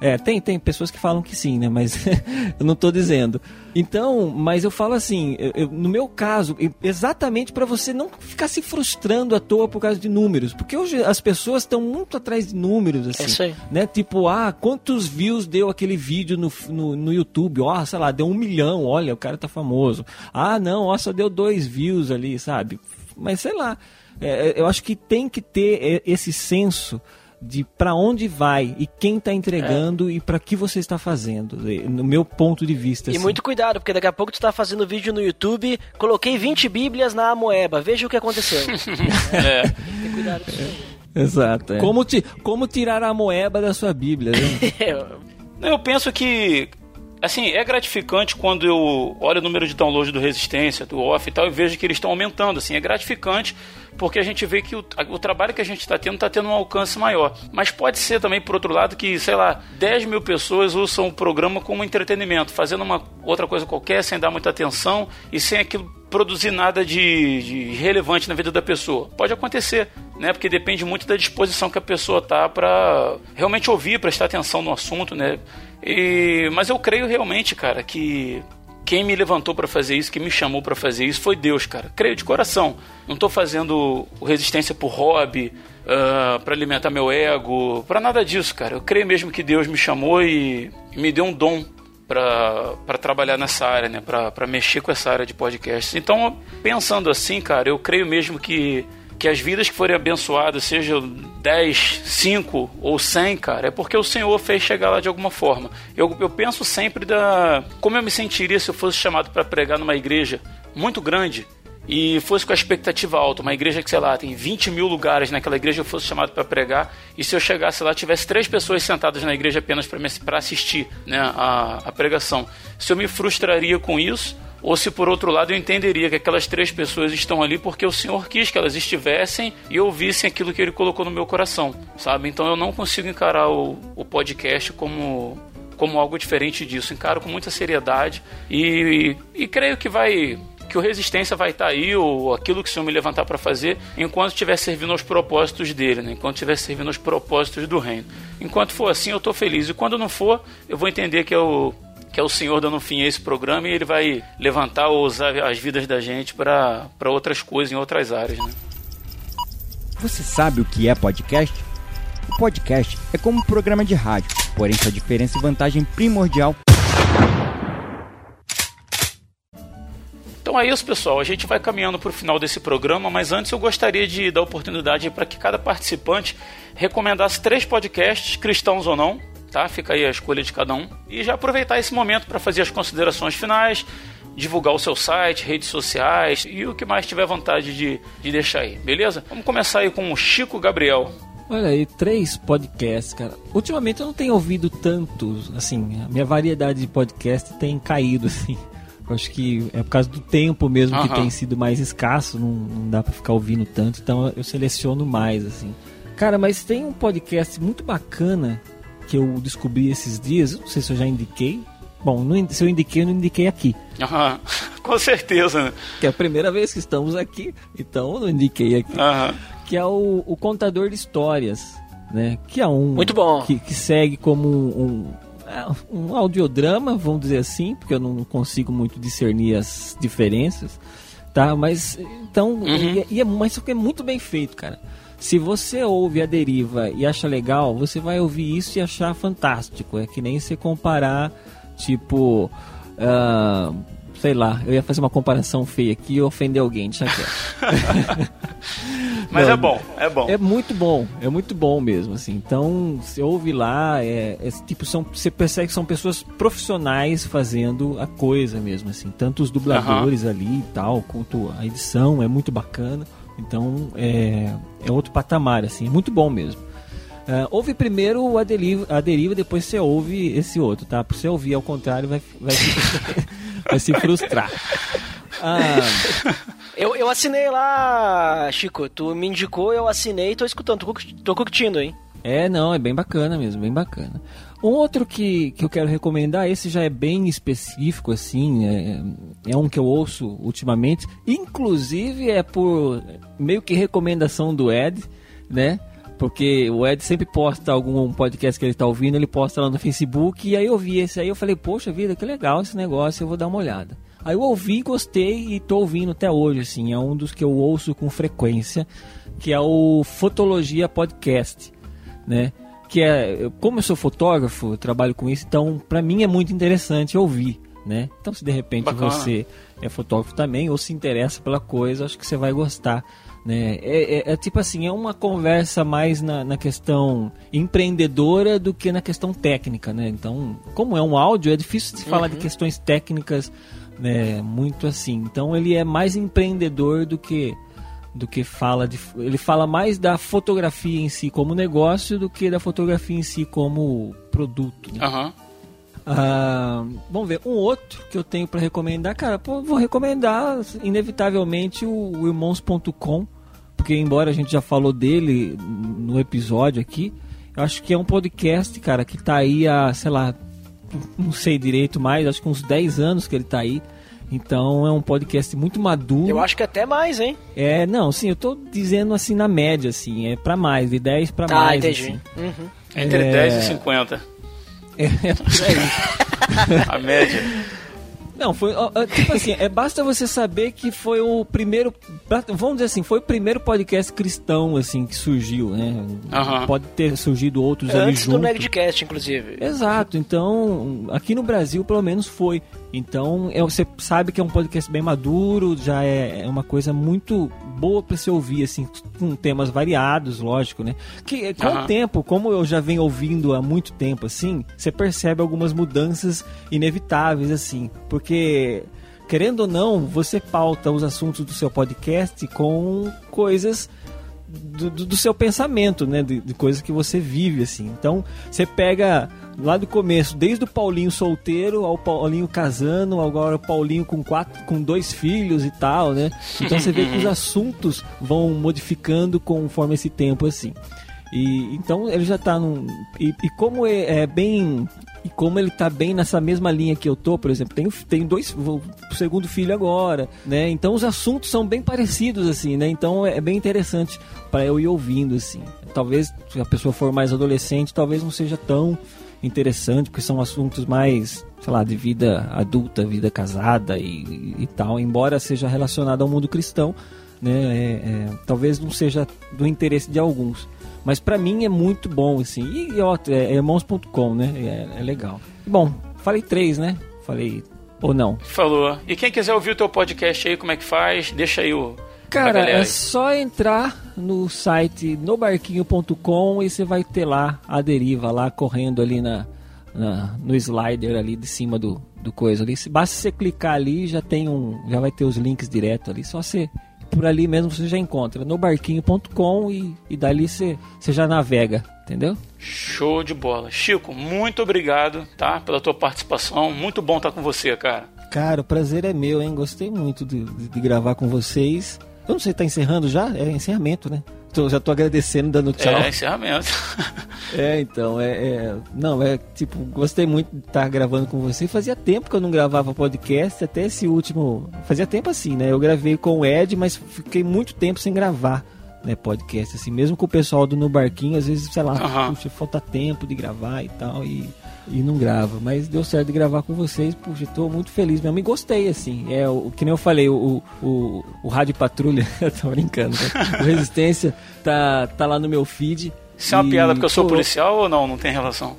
É, tem, tem pessoas que falam que sim, né? Mas eu não tô dizendo. Então, mas eu falo assim, eu- eu- no meu caso, exatamente para você não ficar se frustrando à toa por causa de números. Porque hoje as pessoas estão muito atrás de números, assim. É isso aí. Né? Tipo, ah, quantos views deu aquele vídeo no, no, no YouTube? Ó, sei lá, deu um milhão, olha, o cara tá famoso. Ah, não, ó, só deu dois views ali, sabe? Mas sei lá, é, eu acho que tem que ter é, esse senso de para onde vai e quem está entregando e para que você está fazendo, no meu ponto de vista. E assim. muito cuidado, porque daqui a pouco tu tá fazendo vídeo no YouTube, coloquei 20 bíblias na Amoeba, veja o que aconteceu. É. Tem cuidado com isso. Exato. Como, ti- como tirar a moeba da sua Bíblia, né? Eu penso que, assim, é gratificante quando eu olho o número de download do Resistência, do Off e tal, e vejo que eles estão aumentando, assim, é gratificante porque a gente vê que o, o trabalho que a gente está tendo está tendo um alcance maior. Mas pode ser também, por outro lado, que, sei lá, 10 mil pessoas usam o programa como entretenimento, fazendo uma outra coisa qualquer, sem dar muita atenção e sem aquilo produzir nada de, de relevante na vida da pessoa. Pode acontecer. né? Porque depende muito da disposição que a pessoa tá para realmente ouvir, prestar atenção no assunto, né? E, mas eu creio realmente, cara, que quem me levantou para fazer isso, quem me chamou para fazer isso foi Deus, cara. Creio de coração. Não tô fazendo resistência por hobby, uh, ah, para alimentar meu ego, para nada disso, cara. Eu creio mesmo que Deus me chamou e, me deu um dom para trabalhar nessa área, né? Para mexer com essa área de podcast. Então, pensando assim, cara, eu creio mesmo que que as vidas que forem abençoadas, sejam 10, 5 ou 100, cara, é porque o Senhor fez chegar lá de alguma forma. Eu, eu penso sempre da como eu me sentiria se eu fosse chamado para pregar numa igreja muito grande e fosse com a expectativa alta, uma igreja que, sei lá, tem 20 mil lugares naquela igreja, eu fosse chamado para pregar, e se eu chegasse lá, tivesse três pessoas sentadas na igreja apenas para assistir né, a, a pregação. Se eu me frustraria com isso, ou se por outro lado eu entenderia que aquelas três pessoas estão ali porque o Senhor quis que elas estivessem e ouvissem aquilo que Ele colocou no meu coração, sabe? Então eu não consigo encarar o, o podcast como como algo diferente disso. Encaro com muita seriedade e, e, e creio que vai que o resistência vai estar aí, ou aquilo que o Senhor me levantar para fazer, enquanto estiver servindo aos propósitos dele, né? enquanto estiver servindo aos propósitos do reino. Enquanto for assim, eu estou feliz. E quando não for, eu vou entender que eu que é o Senhor dando fim a esse programa e ele vai levantar ou usar as vidas da gente para outras coisas em outras áreas. Né? Você sabe o que é podcast? O podcast é como um programa de rádio, porém sua diferença e vantagem primordial. Então é isso, pessoal. A gente vai caminhando para o final desse programa, mas antes eu gostaria de dar oportunidade para que cada participante recomendasse três podcasts, cristãos ou não, tá? Fica aí a escolha de cada um. E já aproveitar esse momento para fazer as considerações finais, divulgar o seu site, redes sociais e o que mais tiver vontade de, de deixar aí, beleza? Vamos começar aí com o Chico Gabriel. Olha aí, três podcasts, cara. Ultimamente eu não tenho ouvido tantos, assim, a minha variedade de podcast tem caído, assim. Eu acho que é por causa do tempo mesmo uhum. que tem sido mais escasso, não, não dá para ficar ouvindo tanto, então eu seleciono mais, assim. Cara, mas tem um podcast muito bacana que eu descobri esses dias, não sei se eu já indiquei. Bom, não, se eu indiquei, eu não indiquei aqui. Aham, com certeza, né? Que é a primeira vez que estamos aqui, então eu não indiquei aqui. Aham. Que é o, o Contador de Histórias, né? Que é um... Muito bom. Que, que segue como um, um, um audiodrama, vamos dizer assim, porque eu não consigo muito discernir as diferenças, tá? Mas, então, uhum. e, e é, mas isso é muito bem feito, cara. Se você ouve a deriva e acha legal, você vai ouvir isso e achar fantástico. É que nem você comparar, tipo. Uh, sei lá, eu ia fazer uma comparação feia aqui e ofender alguém, deixa quieto. Mas Não, é bom, é bom. É muito bom, é muito bom mesmo, assim. Então, você ouve lá, é, é, tipo, são, você percebe que são pessoas profissionais fazendo a coisa mesmo, assim. Tanto os dubladores uhum. ali e tal, quanto a edição, é muito bacana. Então é, é outro patamar, assim, é muito bom mesmo. Uh, ouve primeiro a deriva, a deriva, depois você ouve esse outro, tá? Pra você ouvir ao contrário, vai, vai, se, vai se frustrar. Ah, eu, eu assinei lá, Chico. Tu me indicou, eu assinei e tô escutando. Tô, tô curtindo, hein? É, não, é bem bacana mesmo, bem bacana. Outro que, que eu quero recomendar, esse já é bem específico, assim, é, é um que eu ouço ultimamente, inclusive é por meio que recomendação do Ed, né? Porque o Ed sempre posta algum podcast que ele está ouvindo, ele posta lá no Facebook, e aí eu vi esse aí, eu falei, poxa vida, que legal esse negócio, eu vou dar uma olhada. Aí eu ouvi, gostei e tô ouvindo até hoje, assim, é um dos que eu ouço com frequência, que é o Fotologia Podcast, né? Que é, como eu sou fotógrafo, eu trabalho com isso, então para mim é muito interessante ouvir, né? Então se de repente Bacana. você é fotógrafo também ou se interessa pela coisa, acho que você vai gostar. Né? É, é, é tipo assim, é uma conversa mais na, na, questão empreendedora do que na questão técnica, né? Então, como é um áudio, é difícil de falar de uhum. questões técnicas, né? Muito assim. Então, ele é mais empreendedor do que do que fala de. Ele fala mais da fotografia em si como negócio do que da fotografia em si como produto. Né? Uhum. Ah, vamos ver, um outro que eu tenho para recomendar, cara, pô, vou recomendar inevitavelmente o, o irmãos.com, porque embora a gente já falou dele no episódio aqui, eu acho que é um podcast, cara, que tá aí há, sei lá, não sei direito mais, acho que uns 10 anos que ele tá aí Então é um podcast muito maduro. Eu acho que até mais, hein? É, não, sim, eu tô dizendo assim na média, assim, é pra mais, de 10 pra Ah, mais. entendi. Assim. Uhum. Entre É. 10 e 50. É, é por aí. A média. Não, foi. Tipo assim, é, basta você saber que foi o primeiro. Vamos dizer assim, foi o primeiro podcast cristão, assim, que surgiu, né? Pode ter surgido outros ali Antes do junto. Nerdcast, inclusive. Exato, então aqui no Brasil pelo menos foi. Então é, você sabe que é um podcast bem maduro, já é, é uma coisa muito boa para se ouvir, assim, com temas variados, lógico, né? Que com Aham. o tempo, como eu já venho ouvindo há muito tempo, assim, você percebe algumas mudanças inevitáveis, assim, porque querendo ou não, você pauta os assuntos do seu podcast com coisas do, do- do seu pensamento, né? De, de coisas que você vive, assim. Então, você pega lá do começo, desde o Paulinho solteiro ao Paulinho casando, agora o Paulinho com quatro, com dois filhos e tal, né? Então você vê que os assuntos vão modificando conforme esse tempo, assim. E então ele já tá num. E, e como é, é bem. E como ele tá bem nessa mesma linha que eu tô, por exemplo, tenho, tenho dois. Vou segundo filho agora, né? Então os assuntos são bem parecidos, assim, né? Então é bem interessante para eu ir ouvindo, assim. Talvez se a pessoa for mais adolescente, talvez não seja tão interessante, porque são assuntos mais, sei lá, de vida adulta, vida casada e, e tal, embora seja relacionado ao mundo cristão, né? É, é, talvez não seja do interesse de alguns. Mas pra mim é muito bom, assim. E, e ó, é, irmãos.com, né? É, é legal. Bom, falei três, né? Falei. Ou não? Falou. E quem quiser ouvir o teu podcast aí, como é que faz? Deixa aí o. Cara, é só entrar no site nobarquinho.com e você vai ter lá a deriva lá correndo ali na, na- no slider ali de cima do, do coisa ali. Basta você clicar ali, já tem um, já vai ter os links direto ali. Só você por ali mesmo você já encontra nobarquinho.com e, e dali você, você já navega, entendeu? Show de bola. Chico, muito obrigado, tá? Pela tua participação. Muito bom estar com você, cara. Cara, o prazer é meu, hein? Gostei muito de, de- de gravar com vocês. Eu não sei, tá encerrando já? É encerramento, né? Tô- já tô agradecendo, dando tchau. É, encerramento. É, então, é, é- Não, é tipo, gostei muito de estar gravando com você. Fazia tempo que eu não gravava podcast, até esse último. Fazia tempo assim, né? Eu gravei com o Ed, mas fiquei muito tempo sem gravar, né? Podcast, assim, mesmo com o pessoal do No Barquinho, às vezes, sei lá, Aham. puxa, falta tempo de gravar e tal, e, e não grava. Mas deu certo de gravar com vocês, puxa, tô muito feliz mesmo. E gostei, assim. É, o que nem eu falei, o, o, o Rádio Patrulha, tô brincando, né? O Resistência tá, tá lá no meu feed. Isso é uma E, piada porque eu sou pô, policial ou não? Não tem relação.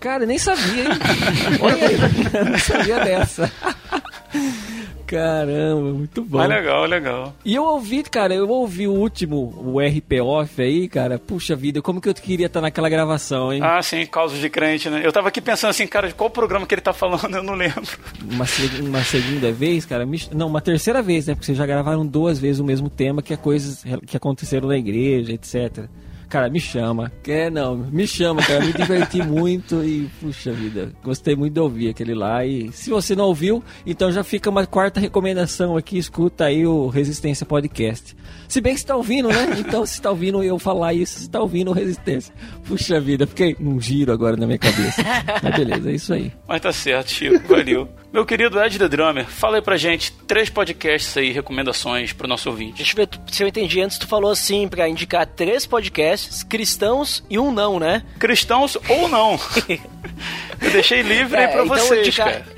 Cara, nem sabia, hein? Olha aí, eu não sabia dessa. Caramba, muito bom. Mas legal, legal. E eu ouvi, cara, eu ouvi o último, o RP Off aí, cara. Puxa vida, como que eu queria estar naquela gravação, hein? Ah, sim, causas de crente, né? Eu tava aqui pensando assim, cara, de qual programa que ele tá falando, eu não lembro. Uma, uma segunda vez, cara. Não, uma terceira vez, né? Porque vocês já gravaram duas vezes o mesmo tema, que é coisas que aconteceram na igreja, etc. Cara, me chama. É, não, me chama, cara. Me diverti muito e, puxa vida, gostei muito de ouvir aquele lá. E se você não ouviu, então já fica uma quarta recomendação aqui. Escuta aí o Resistência Podcast. Se bem que você tá ouvindo, né? Então, se tá ouvindo eu falar isso, você tá ouvindo o Resistência. Puxa vida, fiquei um giro agora na minha cabeça. Mas beleza, é isso aí. Mas tá certo, Chico, valeu. Meu querido Ed The Drummer, fala aí pra gente três podcasts aí, recomendações pro nosso ouvinte. Deixa eu ver se eu entendi antes, tu falou assim pra indicar três podcasts cristãos e um não, né? Cristãos ou não? Eu deixei livre aí É, pra então vocês, indicar- cara.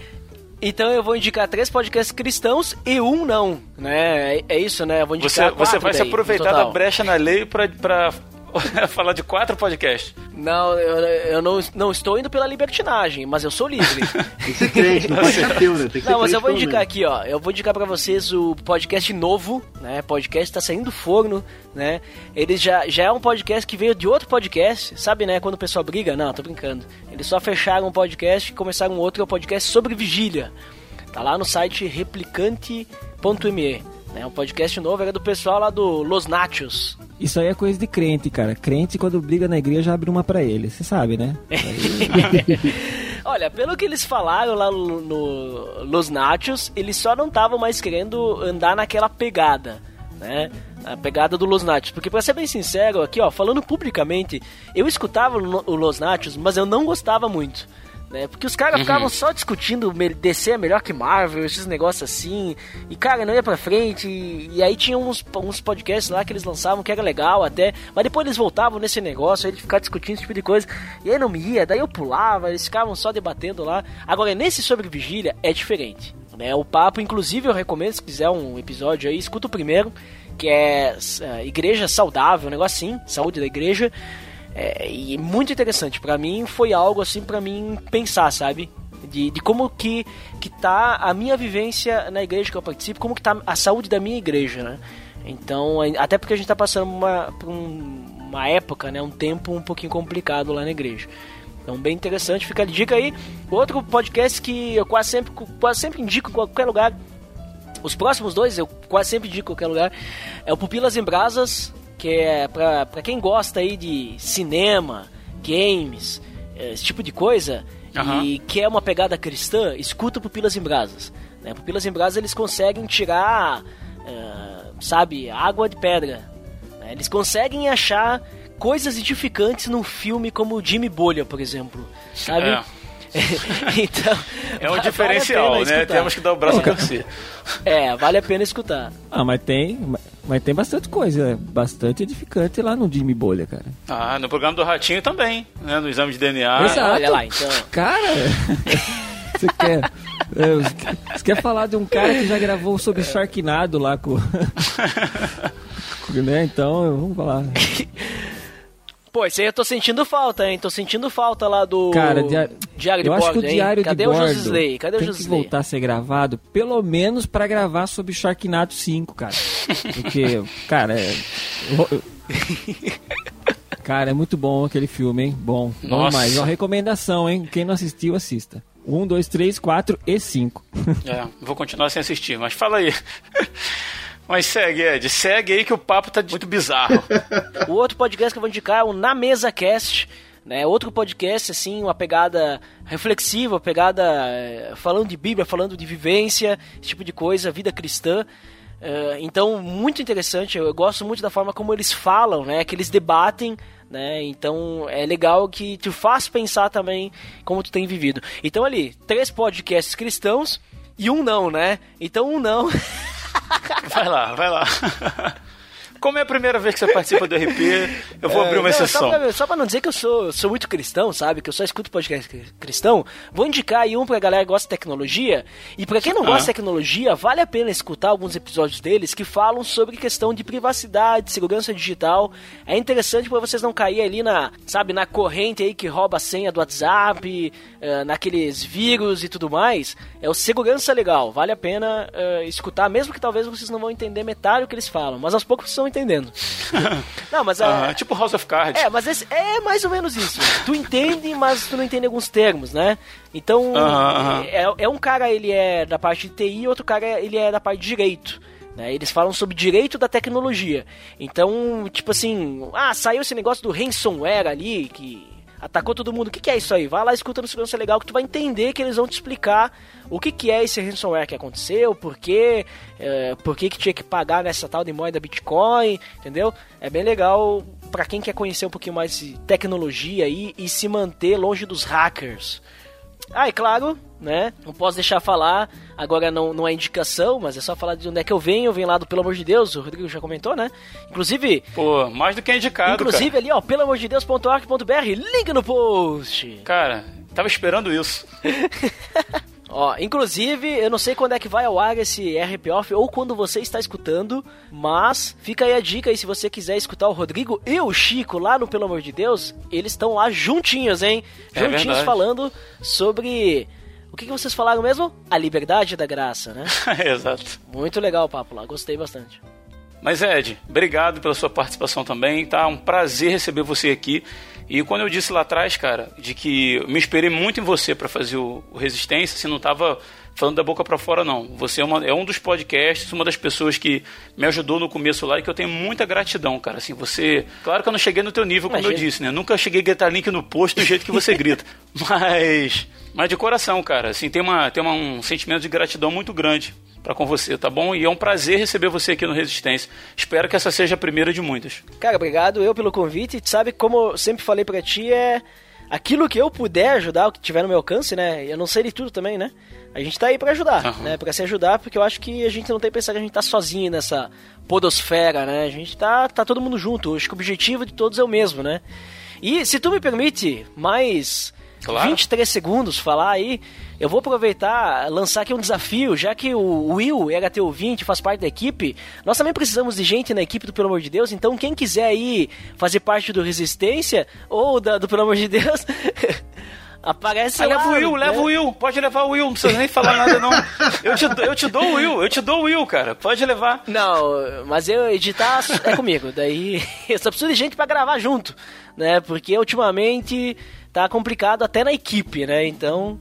Então eu vou indicar três podcasts cristãos e um não, né? É, é isso, né? Eu vou indicar Você, você vai se daí, no aproveitar da brecha na lei pra falar de quatro podcasts. Não, eu, eu não, não estou indo pela libertinagem, mas eu sou livre. Tem que ser crente, não pode ser ateu, né? Tem que ser Não, mas eu vou indicar aqui, ó. Eu vou indicar pra vocês o podcast novo, né? Podcast tá saindo do forno, né? Ele já, já é um podcast que veio de outro podcast, sabe, né? Quando o pessoal briga, não, tô brincando. Eles só fecharam um podcast e começaram um outro, que é um podcast sobre vigília. Tá lá no site replicante.me. Né? Um podcast novo, era do pessoal lá do Los Nachos. Isso aí é coisa de crente, cara. Crente, quando briga na igreja, abre uma pra ele. Você sabe, né? Olha, pelo que eles falaram lá no, Los Nachos, eles só não estavam mais querendo andar naquela pegada, né? A pegada do Los Nachos. Porque, pra ser bem sincero, aqui, ó, falando publicamente, eu escutava o o Los Nachos, mas eu não gostava muito. Né? Porque os caras Uhum. ficavam só discutindo DC é melhor que Marvel, esses negócios assim. E, cara, não ia pra frente. E, e aí tinha uns, uns podcasts lá que eles lançavam que era legal até. Mas depois eles voltavam nesse negócio, aí de ficar discutindo esse tipo de coisa. E aí não me ia, daí eu pulava, eles ficavam só debatendo lá. Agora, nesse sobre vigília é diferente. Né? O papo, inclusive, eu recomendo, se quiser um episódio aí, escuta o primeiro, que é é, Igreja Saudável, um negócio assim, saúde da igreja. É, e muito interessante. Pra mim foi algo assim pra mim pensar, sabe? De, de como que, que tá a minha vivência na igreja que eu participo, como que tá a saúde da minha igreja, né? Então, é- até porque a gente tá passando uma, por um- uma época, né? Um tempo um pouquinho complicado lá na igreja. Então, bem interessante. Fica a dica aí. Outro podcast que eu quase sempre, quase sempre indico em qualquer lugar. Os próximos dois eu quase sempre indico em qualquer lugar. É o Pupilas em Brasas, que é pra, pra quem gosta aí de cinema, games, eh, esse tipo de coisa, Aham. e quer uma pegada cristã, escuta o Pupilas em Brasas. Né? Pupilas em Brasas eles conseguem tirar, eh, sabe, água de pedra. né? Eles conseguem achar coisas edificantes num filme como Jimmy Bolha, por exemplo. Sabe? É. então, É um diferencial, vale né? escutar. Temos que dar o braço a torcer. É, vale a pena escutar. Ah, mas tem, mas tem bastante coisa, é bastante edificante lá no Jimmy Bolha, cara. Ah, no programa do Ratinho também, né? No exame de DNA. Exato. Olha lá, então. Cara, você quer, é, você quer falar de um cara que já gravou sobre Sharknado lá com... com- né? Então, vamos falar. Pô, aí eu tô sentindo falta, hein? Tô sentindo falta lá do Cara, dia- Diário de eu acho que Bordo, o hein? Diário Cadê de o Bordo Josisley? Cadê o tem que voltar a ser gravado, pelo menos pra gravar sobre Sharknado 5, cara. Porque, cara, é... Cara, é muito bom aquele filme, hein? Bom. Nossa. demais. Uma recomendação, hein? Quem não assistiu, assista. Um, dois, três, quatro e cinco. É, vou continuar sem assistir, mas fala aí. Mas segue, Ed. Segue aí que o papo tá muito bizarro. O outro podcast que eu vou indicar é o Na Mesa Cast, né? Outro podcast, assim, uma pegada reflexiva, pegada eh, falando de Bíblia, falando de vivência, esse tipo de coisa, vida cristã. Eh, então, muito interessante. Eu gosto muito da forma como eles falam, né? Que eles debatem, né? Então, é legal que te faz pensar também como tu tem vivido. Então, ali, três podcasts cristãos e um não, né? Então, um não. Vai lá, vai lá. Como é a primeira vez que você participa do RP, eu vou abrir uma É, Não, exceção. Só pra, só pra não dizer que eu sou, sou muito cristão, sabe? Que eu só escuto podcast cri- cristão, vou indicar aí um pra galera que gosta de tecnologia. E pra quem não gosta Ah. de tecnologia, vale a pena escutar alguns episódios deles que falam sobre questão de privacidade, segurança digital. É interessante pra vocês não cair ali na, sabe, na corrente aí que rouba a senha do WhatsApp, eh, naqueles vírus e tudo mais. É o segurança legal, vale a pena eh, escutar, mesmo que talvez vocês não vão entender metade do que eles falam, mas aos poucos vocês entendendo. não, mas Ah, é, tipo House of Cards. é, mas esse é mais ou menos isso. Tu entende, mas tu não entende alguns termos, né? Então. É, é um cara, ele é da parte de TI, e outro cara, ele é da parte de direito. Né? Eles falam sobre direito da tecnologia. Então, tipo assim, ah, saiu esse negócio do ransomware ali, que atacou todo mundo. O que, que é isso aí? Vai lá, escuta no Segurança Legal, que tu vai entender que eles vão te explicar o que, que é esse ransomware que aconteceu, por quê, é, por que, que tinha que pagar nessa tal de moeda Bitcoin, entendeu? É bem legal pra quem quer conhecer um pouquinho mais de tecnologia aí e se manter longe dos hackers. Ah, e claro, né? Não posso deixar falar, agora não, não é indicação, mas é só falar de onde é que eu venho. Eu venho lá do Pelo Amor de Deus, o Rodrigo já comentou, né? Inclusive, Pô, mais do que indicado, inclusive ali, ó, pelamordedeus.org.br, link no post. cara. Cara, tava esperando isso. Ó, inclusive, eu não sei quando é que vai ao ar esse RP Off ou quando você está escutando, mas fica aí a dica aí se você quiser escutar o Rodrigo e o Chico lá no Pelo Amor de Deus, eles estão lá juntinhos, hein? É juntinhos verdade. falando sobre o que, que vocês falaram mesmo? A liberdade da graça, né? Exato. Muito legal o papo lá, gostei bastante. Mas Ed, obrigado pela sua participação também. Tá um prazer receber você aqui. E quando eu disse lá atrás, cara, de que eu me esperei muito em você para fazer o, o Resistência, assim, não tava falando da boca para fora não. Você é, uma- é um dos podcasts, uma das pessoas que me ajudou no começo lá e que eu tenho muita gratidão, cara. Assim, você, claro que eu não cheguei no teu nível, como eu Imagina. disse, né? Nunca cheguei a gritar link no post do jeito que você grita. Mas, mas de coração, cara, assim, tem uma tem uma- um sentimento de gratidão muito grande para com você, tá bom? E é um prazer receber você aqui no Resistência. Espero que essa seja a primeira de muitas. Cara, obrigado eu pelo convite. Sabe como eu sempre falei pra ti, é aquilo que eu puder ajudar, o que tiver no meu alcance, né? Eu não sei de tudo também, né? A gente tá aí para ajudar, uhum. né? Para se ajudar, porque eu acho que a gente não tem que pensar que a gente tá sozinho nessa podosfera, né? A gente tá, tá todo mundo junto. Eu acho que o objetivo de todos é o mesmo, né? E se tu me permite mais claro. 23 segundos falar aí, eu vou aproveitar, lançar aqui um desafio, já que o Will era teu ouvinte, faz parte da equipe, nós também precisamos de gente na equipe do Pelo Amor de Deus, então quem quiser aí fazer parte do Resistência, ou da, do Pelo Amor de Deus... Aparece ah, lá. Leva o Will, né? leva o Will. Pode levar o Will, não precisa nem falar nada, não. Eu te, eu te dou o Will, eu te dou o Will, cara. Pode levar. Não, mas eu editar é comigo. Daí eu só preciso de gente para gravar junto, né? Porque ultimamente tá complicado até na equipe, né? Então,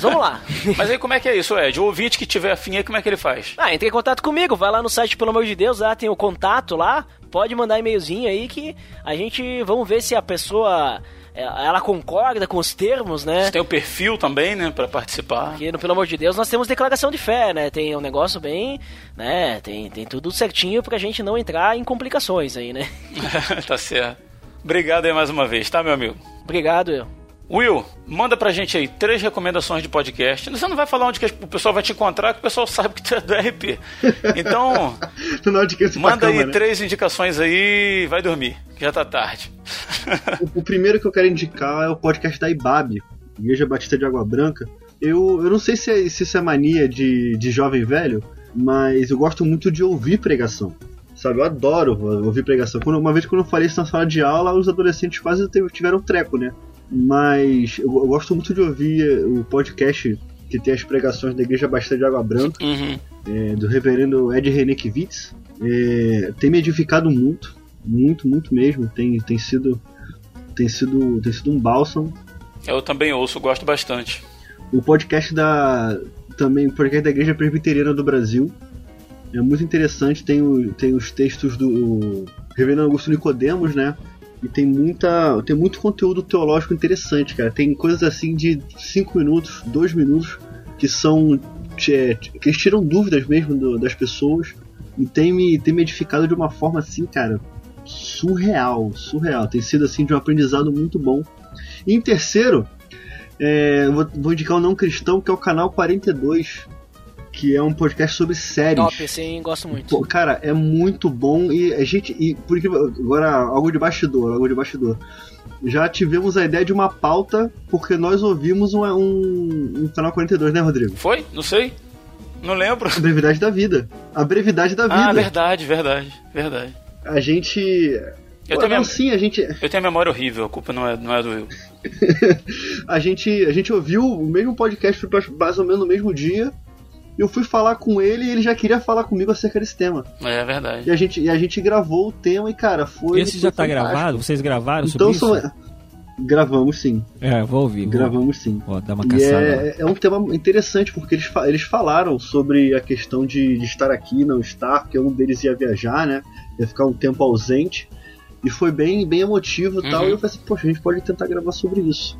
vamos lá. Mas aí como é que é isso, Ed? O ouvinte que tiver afim aí, como é que ele faz? Ah, entre em contato comigo, vai lá no site, pelo amor de Deus, lá tem o contato lá, pode mandar e-mailzinho aí que a gente, vamos ver se a pessoa é, ela concorda com os termos, né? Você tem o perfil também, né, para participar. Porque, pelo amor de Deus, nós temos declaração de fé, né? Tem um negócio bem, né? Tem, tem tudo certinho pra gente não entrar em complicações aí, né? tá certo. Obrigado aí mais uma vez, tá, meu amigo? Obrigado, eu. Will, manda pra gente aí três recomendações de podcast. Você não vai falar onde que o pessoal vai te encontrar, que o pessoal sabe que tu é do RP. Então, manda aí né? três indicações aí e vai dormir, que já tá tarde. o, o, primeiro que eu quero indicar é o podcast da IBAB, Igreja Batista de Água Branca. Eu, eu não sei se, é, se isso é mania de, de jovem velho, mas eu gosto muito de ouvir pregação. Sabe, eu adoro ouvir pregação. Quando, uma vez quando eu falei isso na sala de aula, os adolescentes quase tiveram treco, né? Mas eu, eu, gosto muito de ouvir o podcast que tem as pregações da Igreja Bastante de Água Branca, uhum. é, do reverendo Ed Renekiewicz. É, tem me edificado muito, muito, muito mesmo. Tem, tem, sido, tem, sido, tem sido um bálsamo. Eu também ouço, gosto bastante. O podcast da também o podcast da Igreja Presbiteriana do Brasil é muito interessante. Tem, o, tem os textos do Reverendo Augusto Nicodemos, né? E tem muita. Tem muito conteúdo teológico interessante, cara. Tem coisas assim de 5 minutos, 2 minutos, que são. É, que eles tiram dúvidas mesmo do, das pessoas. E tem me, tem me edificado de uma forma assim, cara, surreal, surreal. Tem sido assim de um aprendizado muito bom. E em terceiro, é, vou, vou indicar o um não cristão, que é o canal 42 que é um podcast sobre séries. Top, sim, gosto muito. Pô, cara, é muito bom e a gente. E por que agora algo de bastidor, algo de bastidor. Já tivemos a ideia de uma pauta porque nós ouvimos um, um, um canal 42, né, Rodrigo? Foi? Não sei. Não lembro. A brevidade da vida. A brevidade da vida. Ah, verdade, verdade, verdade. A gente. Eu, Pô, tenho não, sim, a gente... eu tenho a memória horrível, a culpa não é, não é do Will. a, gente, a gente ouviu o mesmo podcast mais ou menos no mesmo dia eu fui falar com ele e ele já queria falar comigo acerca desse tema. É verdade. E a gente, e a gente gravou o tema e, cara, foi. Esse já tá gravado? Vocês gravaram então, sobre isso? Gravamos sim. É, vou ouvir. Gravamos sim. Ó, dá uma caçada. É, é, um tema interessante porque eles, eles falaram sobre a questão de, de estar aqui, não estar, porque um deles ia viajar, né? Ia ficar um tempo ausente. E foi bem, bem emotivo e uhum. tal. E eu falei assim, poxa, a gente pode tentar gravar sobre isso.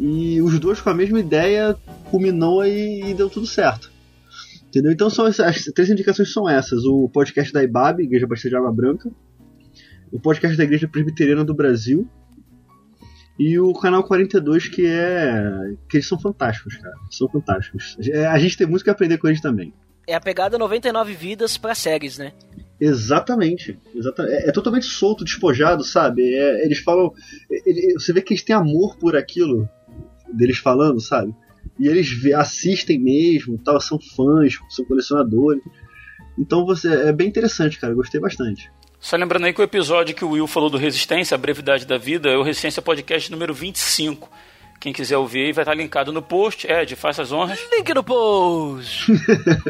E os dois com a mesma ideia culminou e, e deu tudo certo. Entendeu? Então são as, as três indicações são essas: o podcast da IBAB, Igreja Batista de Água Branca, o podcast da Igreja Presbiteriana do Brasil e o canal 42 que é que eles são fantásticos, cara. São fantásticos. É, a gente tem muito que aprender com eles também. É a pegada 99 vidas para séries, né? Exatamente. exatamente. É, é, totalmente solto, despojado, sabe? É, eles falam. Ele, você vê que eles têm amor por aquilo deles falando, sabe? E eles assistem mesmo, tal, são fãs, são colecionadores. Então você é bem interessante, cara. Gostei bastante. Só lembrando aí que o episódio que o Will falou do Resistência, a brevidade da vida, é o Resistência Podcast número 25. Quem quiser ouvir aí vai estar linkado no post. Ed, faça as honras. Link no post!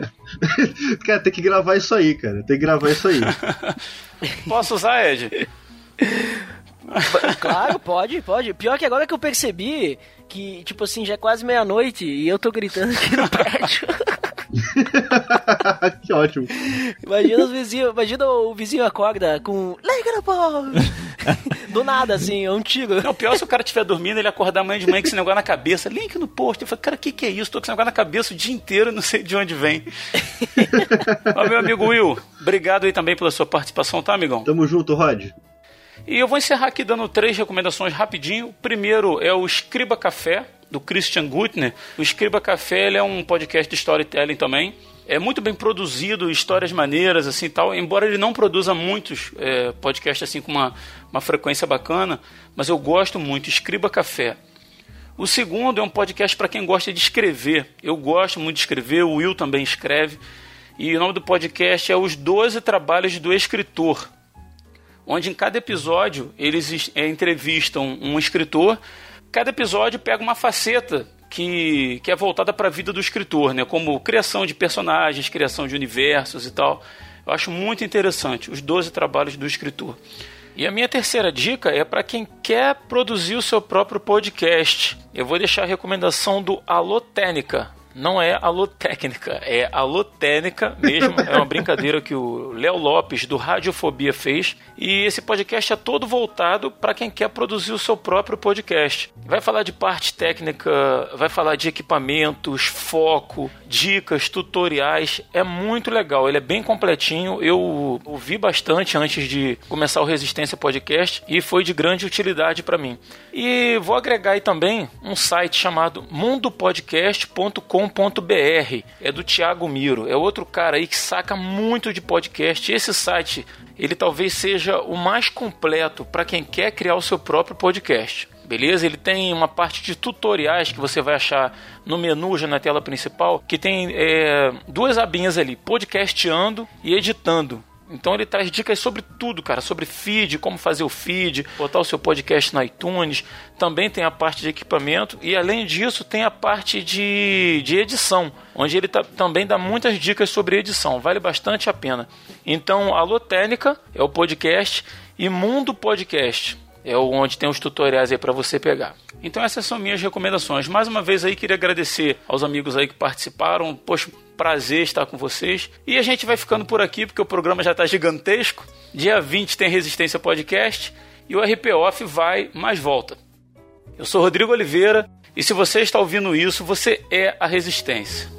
cara, tem que gravar isso aí, cara. Tem que gravar isso aí. Posso usar, Ed? Claro, pode, pode. Pior que agora que eu percebi que, tipo assim, já é quase meia-noite e eu tô gritando aqui no prédio. que ótimo. Imagina os vizinhos, imagina o vizinho acorda com Liga no post! Do nada, assim, é um tiro. Não, pior se o cara estiver dormindo, ele acordar amanhã de manhã com esse negócio na cabeça, link no post. Eu falo, cara, o que, que é isso? Tô com esse negócio na cabeça o dia inteiro, não sei de onde vem. Ó, meu amigo Will, obrigado aí também pela sua participação, tá, amigão? Tamo junto, Rod. E eu vou encerrar aqui dando três recomendações rapidinho. O primeiro é o Escriba Café, do Christian Gutner. O Escriba Café é um podcast de storytelling também. É muito bem produzido, histórias maneiras, assim tal. Embora ele não produza muitos é, podcasts assim com uma, uma frequência bacana, mas eu gosto muito. Escriba Café. O segundo é um podcast para quem gosta de escrever. Eu gosto muito de escrever, o Will também escreve. E o nome do podcast é Os Doze Trabalhos do Escritor, onde em cada episódio eles é, entrevistam um escritor. Cada episódio pega uma faceta que, que é voltada para a vida do escritor, né? como criação de personagens, criação de universos e tal. Eu acho muito interessante os 12 trabalhos do escritor. E a minha terceira dica é para quem quer produzir o seu próprio podcast. Eu vou deixar a recomendação do Alotênica, não é alotécnica, é alotênica mesmo. é uma brincadeira que o Léo Lopes, do Radiofobia, fez. E esse podcast é todo voltado para quem quer produzir o seu próprio podcast. Vai falar de parte técnica, vai falar de equipamentos, foco, dicas, tutoriais. É muito legal, ele é bem completinho. Eu ouvi bastante antes de começar o Resistência Podcast e foi de grande utilidade para mim. E vou agregar aí também um site chamado mundopodcast.com podcast.com.br. É do Thiago Miro. É outro cara aí que saca muito de podcast. Esse site, ele talvez seja o mais completo para quem quer criar o seu próprio podcast. Beleza? Ele tem uma parte de tutoriais que você vai achar no menu já na tela principal, que tem é, duas abinhas ali, podcastando e editando. Então ele traz dicas sobre tudo, cara, sobre feed, como fazer o feed, botar o seu podcast no iTunes. Também tem a parte de equipamento e além disso tem a parte de, de edição, onde ele tá, também dá muitas dicas sobre edição. Vale bastante a pena. Então, Alô Técnica é o podcast e Mundo Podcast é onde tem os tutoriais aí para você pegar. Então essas são minhas recomendações. Mais uma vez aí queria agradecer aos amigos aí que participaram. Poxa, prazer estar com vocês. E a gente vai ficando por aqui porque o programa já está gigantesco. Dia 20 tem Resistência Podcast e o RP Off vai mais volta. Eu sou Rodrigo Oliveira e se você está ouvindo isso, você é a Resistência.